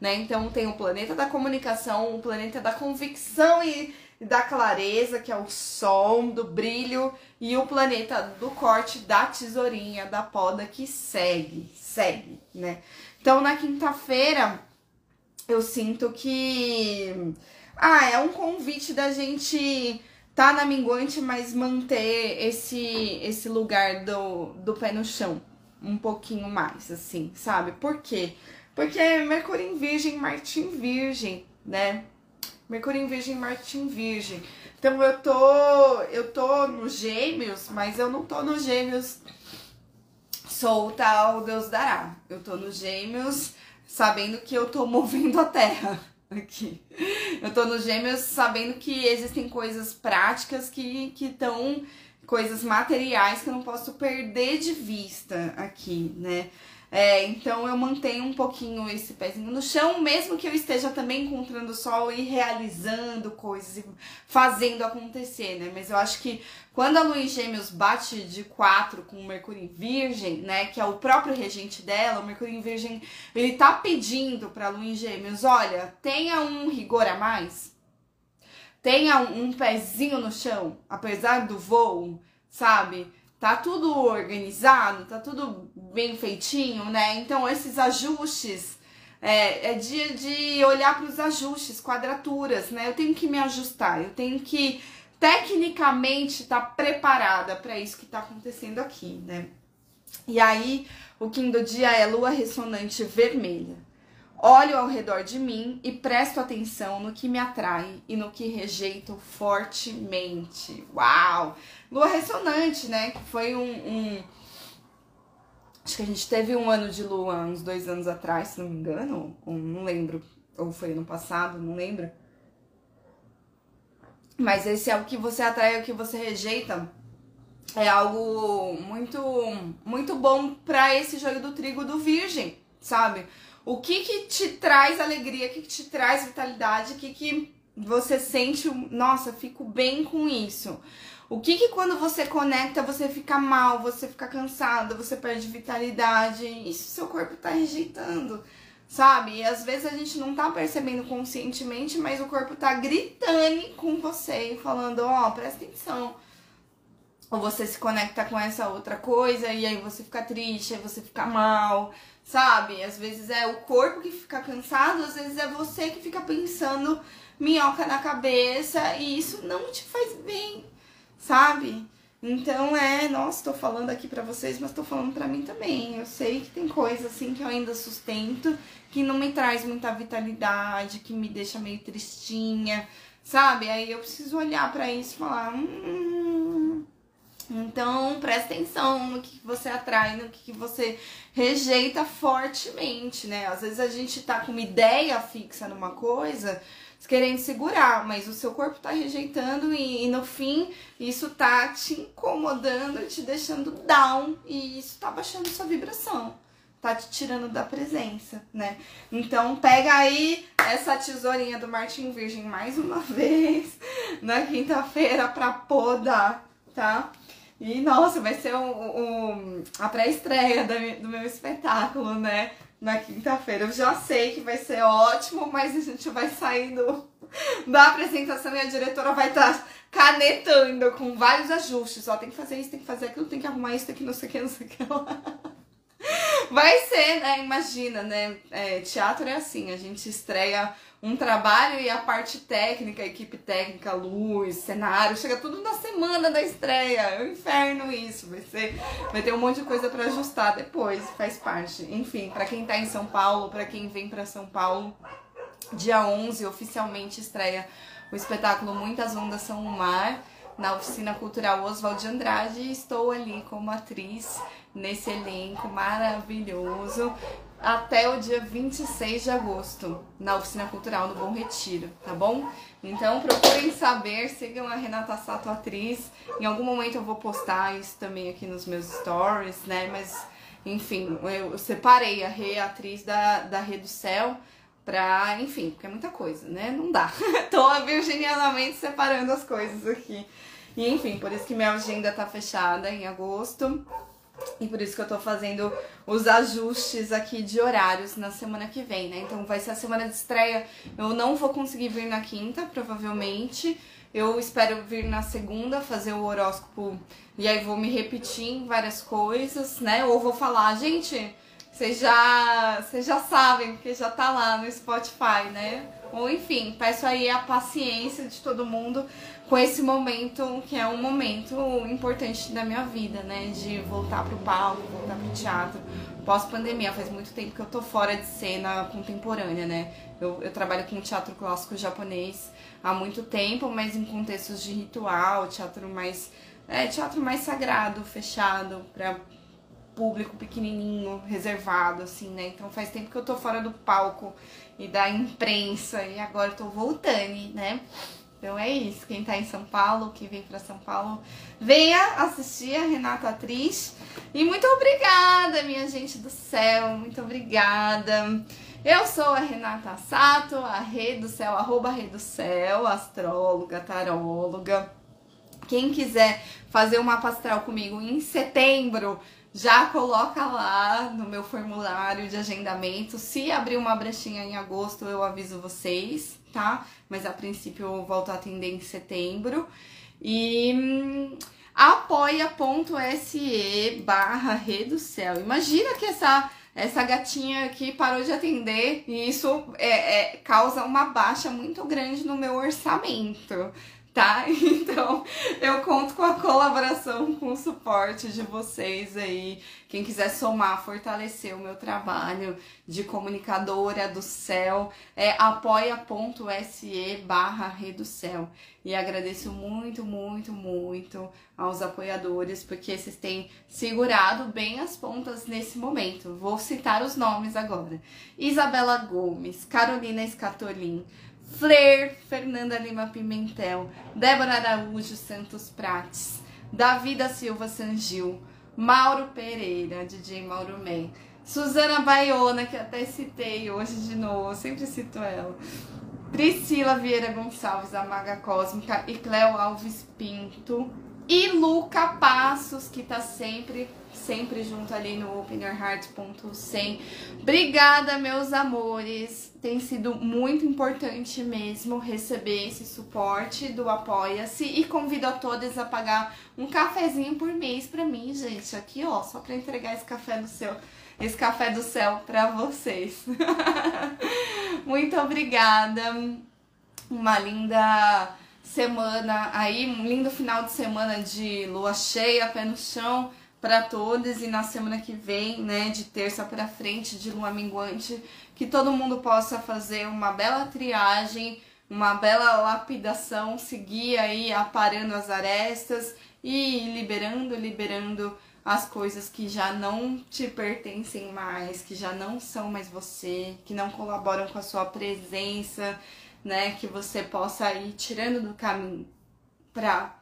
né? Então tem o planeta da comunicação, o planeta da convicção e da clareza, que é o som, do brilho, e o planeta do corte, da tesourinha, da poda, que segue, segue, né? Então, na quinta-feira, eu sinto que. Ah, é um convite da gente tá na minguante, mas manter esse, esse lugar do, do pé no chão um pouquinho mais, assim, sabe? Por quê? Porque Mercúrio em Virgem, Marte em Virgem, né? Mercúrio em Virgem, Marte em Virgem. Então eu tô, eu tô nos Gêmeos, mas eu não tô nos Gêmeos solta ao Deus dará. Eu tô nos Gêmeos sabendo que eu tô *laughs* movendo a Terra aqui. Eu tô nos Gêmeos sabendo que existem coisas práticas que que estão coisas materiais que eu não posso perder de vista aqui, né? É, então eu mantenho um pouquinho esse pezinho no chão, mesmo que eu esteja também encontrando sol e realizando coisas e fazendo acontecer, né? Mas eu acho que quando a lua em gêmeos bate de 4 com o Mercúrio em Virgem, né? Que é o próprio regente dela, o Mercúrio em Virgem, ele tá pedindo pra lua em gêmeos, olha, tenha um rigor a mais, tenha um pezinho no chão, apesar do voo, sabe? Tá tudo organizado, tá tudo bem feitinho, né? Então esses ajustes é, é dia de olhar para os ajustes, quadraturas, né? Eu tenho que me ajustar, eu tenho que tecnicamente estar tá preparada para isso que está acontecendo aqui, né? E aí o Kim do dia é lua ressonante vermelha. Olho ao redor de mim e presto atenção no que me atrai e no que rejeito fortemente. Uau! Lua ressonante, né? Que foi um, um, Acho que a gente teve um ano de lua uns dois anos atrás, se não me engano. Não lembro. ou foi ano passado, não lembro. Mas esse é o que você atrai, é o que você rejeita. É algo muito muito bom para esse joio do trigo do virgem, sabe? O que que te traz alegria, o que que te traz vitalidade, o que que você sente, nossa, fico bem com isso. O que que quando você conecta, você fica mal, você fica cansado, você perde vitalidade, isso seu corpo tá rejeitando, sabe? E às vezes a gente não tá percebendo conscientemente, mas o corpo tá gritando com você falando, ó, oh, presta atenção. Ou você se conecta com essa outra coisa e aí você fica triste, aí você fica mal, sabe? Às vezes é o corpo que fica cansado, às vezes é você que fica pensando minhoca na cabeça e isso não te faz bem, sabe? Então é, nossa, tô falando aqui para vocês, mas tô falando para mim também. Eu sei que tem coisa assim que eu ainda sustento, que não me traz muita vitalidade, que me deixa meio tristinha, sabe? Aí eu preciso olhar para isso e falar, hum, então, presta atenção no que você atrai, no que você rejeita fortemente, né? Às vezes a gente tá com uma ideia fixa numa coisa, querendo segurar, mas o seu corpo tá rejeitando e, e, no fim isso tá te incomodando, te deixando down e isso tá baixando sua vibração, tá te tirando da presença, né? Então pega aí essa tesourinha do Martin Virgem mais uma *laughs* vez na quinta-feira pra podar, tá? E nossa, vai ser um, um a pré-estreia do meu espetáculo, né? Na quinta-feira. Eu já sei que vai ser ótimo, mas a gente vai saindo da apresentação e a diretora vai estar tá canetando com vários ajustes. Ó, tem que fazer isso, tem que fazer aquilo, tem que arrumar isso, tem que não sei o que, não sei o que lá. *laughs* Vai ser, né? Imagina, né? É, teatro é assim, a gente estreia um trabalho e a parte técnica, equipe técnica, luz, cenário, chega tudo na semana da estreia. É um inferno isso. Vai ser, vai ter um monte de coisa para ajustar depois, faz parte. Enfim, para quem tá em São Paulo, para quem vem para São Paulo, dia 11 oficialmente estreia o espetáculo Muitas Ondas São o Mar na Oficina Cultural Oswald de Andrade e estou ali como atriz nesse elenco maravilhoso até o dia 26 de agosto, na Oficina Cultural no Bom Retiro, tá bom? Então procurem saber, sigam a Renata Sato Atriz. Em algum momento eu vou postar isso também aqui nos meus stories, né? Mas, enfim, eu separei a Rê, atriz da, da Rê do Céu, pra, enfim, porque é muita coisa, né? Não dá. *laughs* Tô virginianamente separando as coisas aqui. E, enfim, por isso que minha agenda tá fechada em agosto. E por isso que eu tô fazendo os ajustes aqui de horários na semana que vem, né? Então vai ser a semana de estreia. Eu não vou conseguir vir na quinta, provavelmente. Eu espero vir na segunda fazer o horóscopo e aí vou me repetir em várias coisas, né? Ou vou falar, gente, vocês já, vocês já sabem, porque já tá lá no Spotify, né? Ou enfim, peço aí a paciência de todo mundo com esse momento que é um momento importante da minha vida, né? De voltar pro palco, voltar pro teatro. Pós-pandemia, faz muito tempo que eu tô fora de cena contemporânea, né? Eu, eu trabalho com teatro clássico japonês há muito tempo, mas em contextos de ritual, teatro mais. É, teatro mais sagrado, fechado, para público pequenininho, reservado, assim, né? Então faz tempo que eu tô fora do palco e da imprensa e agora eu tô voltando, né? Então é isso. Quem tá em São Paulo, que vem para São Paulo, venha assistir a Renata Atriz. E muito obrigada, minha gente do céu. Muito obrigada. Eu sou a Renata Sato, a Rede do Céu, arroba Rede do Céu, astróloga, taróloga. Quem quiser fazer uma astral comigo em setembro, já coloca lá no meu formulário de agendamento. Se abrir uma brechinha em agosto, eu aviso vocês, tá? Mas a princípio eu volto a atender em setembro. E hum, apoia.se barra do céu. Imagina que essa, essa gatinha aqui parou de atender e isso é, é, causa uma baixa muito grande no meu orçamento tá? *laughs* Então eu conto com a colaboração, com o suporte de vocês aí. Quem quiser somar, fortalecer o meu trabalho de comunicadora do céu, é apoia.se barra Reducel. E agradeço muito, muito, muito aos apoiadores, porque vocês têm segurado bem as pontas nesse momento. Vou citar os nomes agora. Isabela Gomes, Carolina Escatolin, Flair, Fernanda Lima Pimentel, Débora Araújo Santos Prates, Davi da Silva Sangil, Mauro Pereira, DJ Mauro Man, Suzana Baiona, que até citei hoje de novo, sempre cito ela, Priscila Vieira Gonçalves, a Maga Cósmica, e Cléo Alves Pinto, e Luca Passos, que tá sempre sempre junto ali no openyourheart.100. Obrigada, meus amores. Tem sido muito importante mesmo receber esse suporte do Apoia-se e convido a todas a pagar um cafezinho por mês para mim, gente. Aqui, ó, só para entregar esse café do céu, esse café do céu para vocês. *laughs* muito obrigada. Uma linda semana aí, um lindo final de semana de lua cheia, pé no chão para todos e na semana que vem, né, de terça para frente de lua minguante, que todo mundo possa fazer uma bela triagem, uma bela lapidação, seguir aí aparando as arestas e liberando, liberando as coisas que já não te pertencem mais, que já não são mais você, que não colaboram com a sua presença, né, que você possa ir tirando do caminho para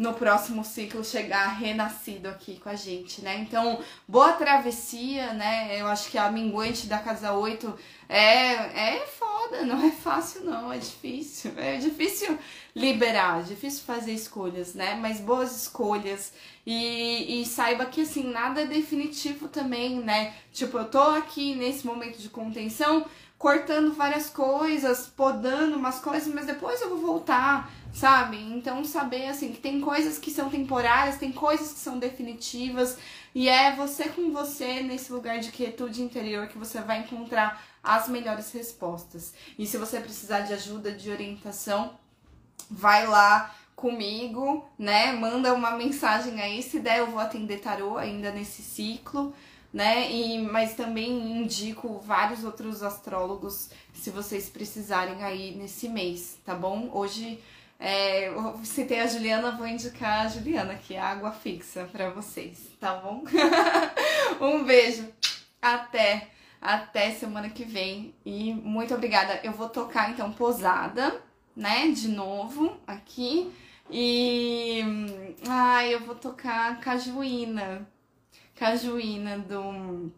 no próximo ciclo chegar renascido aqui com a gente, né? Então, boa travessia, né? Eu acho que a minguante da casa 8 é, é foda, não é fácil não, é difícil. É difícil liberar, é difícil fazer escolhas, né? Mas boas escolhas e, e saiba que assim, nada é definitivo também, né? Tipo, eu tô aqui nesse momento de contenção, cortando várias coisas, podando umas coisas, mas depois eu vou voltar sabe? Então saber assim que tem coisas que são temporárias, tem coisas que são definitivas e é você com você nesse lugar de quietude interior que você vai encontrar as melhores respostas. E se você precisar de ajuda, de orientação, vai lá comigo, né? Manda uma mensagem aí, se der eu vou atender tarô ainda nesse ciclo, né? E mas também indico vários outros astrólogos se vocês precisarem aí nesse mês, tá bom? Hoje é, citei a Juliana, vou indicar a Juliana, que é água fixa para vocês, tá bom? *laughs* um beijo, até, até semana que vem. E muito obrigada. Eu vou tocar então posada, né, de novo aqui. E ai, eu vou tocar Cajuína, Cajuína do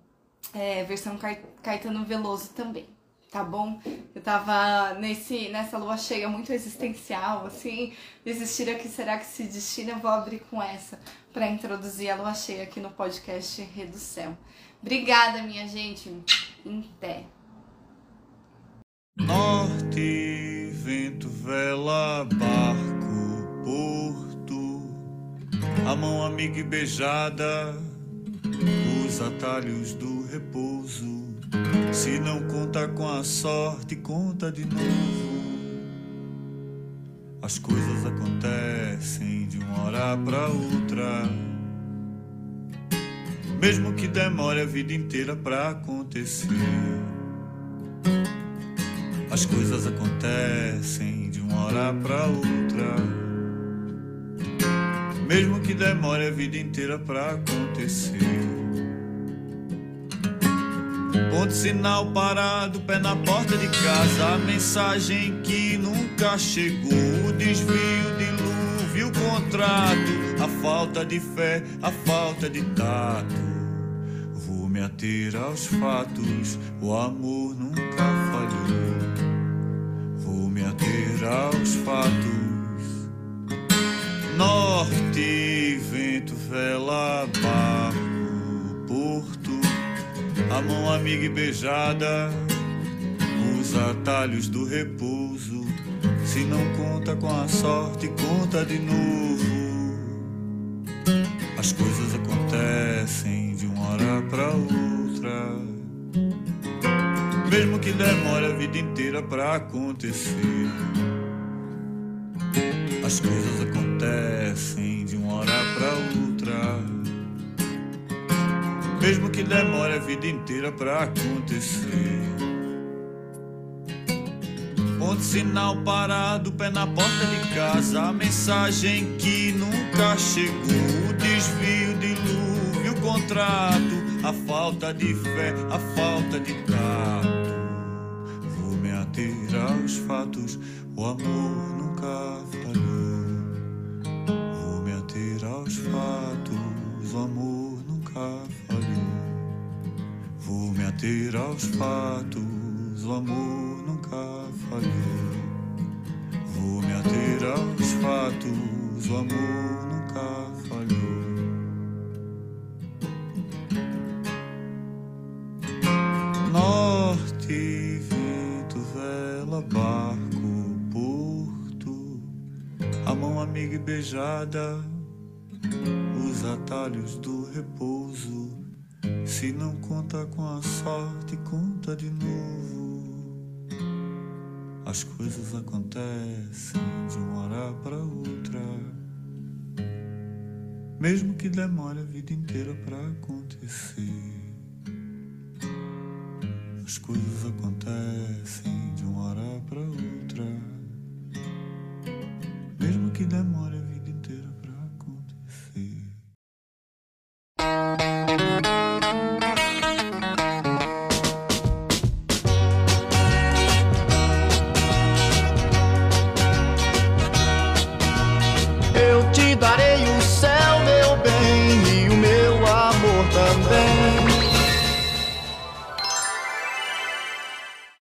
é, versão Caetano Veloso também tá bom? Eu tava nesse, nessa lua cheia muito existencial, assim, existir aqui, será que se destina? Eu vou abrir com essa para introduzir a lua cheia aqui no podcast Redução. Obrigada, minha gente. Em pé. Norte, vento, vela, barco, porto, a mão amiga e beijada, os atalhos do repouso se não conta com a sorte, conta de novo. As coisas acontecem de uma hora para outra. Mesmo que demore a vida inteira para acontecer. As coisas acontecem de uma hora para outra. Mesmo que demore a vida inteira para acontecer. Ponto sinal parado, pé na porta de casa. A mensagem que nunca chegou. O desvio, dilúvio, o contrato. A falta de fé, a falta de tato. Vou me ater aos fatos. O amor nunca falhou. Vou me ater aos fatos. Norte, vento, vela, barco, porto a mão amiga e beijada, os atalhos do repouso. Se não conta com a sorte, conta de novo. As coisas acontecem de uma hora para outra. Mesmo que demore a vida inteira para acontecer. As coisas acontecem de uma hora pra outra. Mesmo que demore a vida inteira pra acontecer. Ponto sinal parado, pé na porta de casa. A mensagem que nunca chegou. O desvio, dilúvio, o contrato. A falta de fé, a falta de tato. Vou me ater aos fatos. O amor nunca falhou. Vou me ater aos fatos. O amor nunca falhou. Me ater aos fatos. O amor nunca falhou. Vou me ater aos fatos. O amor nunca falhou. Norte, vento, vela, barco, porto, a mão amiga e beijada, os atalhos do repouso. Se não conta com a sorte, conta de novo. As coisas acontecem de uma hora para outra. Mesmo que demore a vida inteira para acontecer. As coisas acontecem de uma hora para outra. Mesmo que demore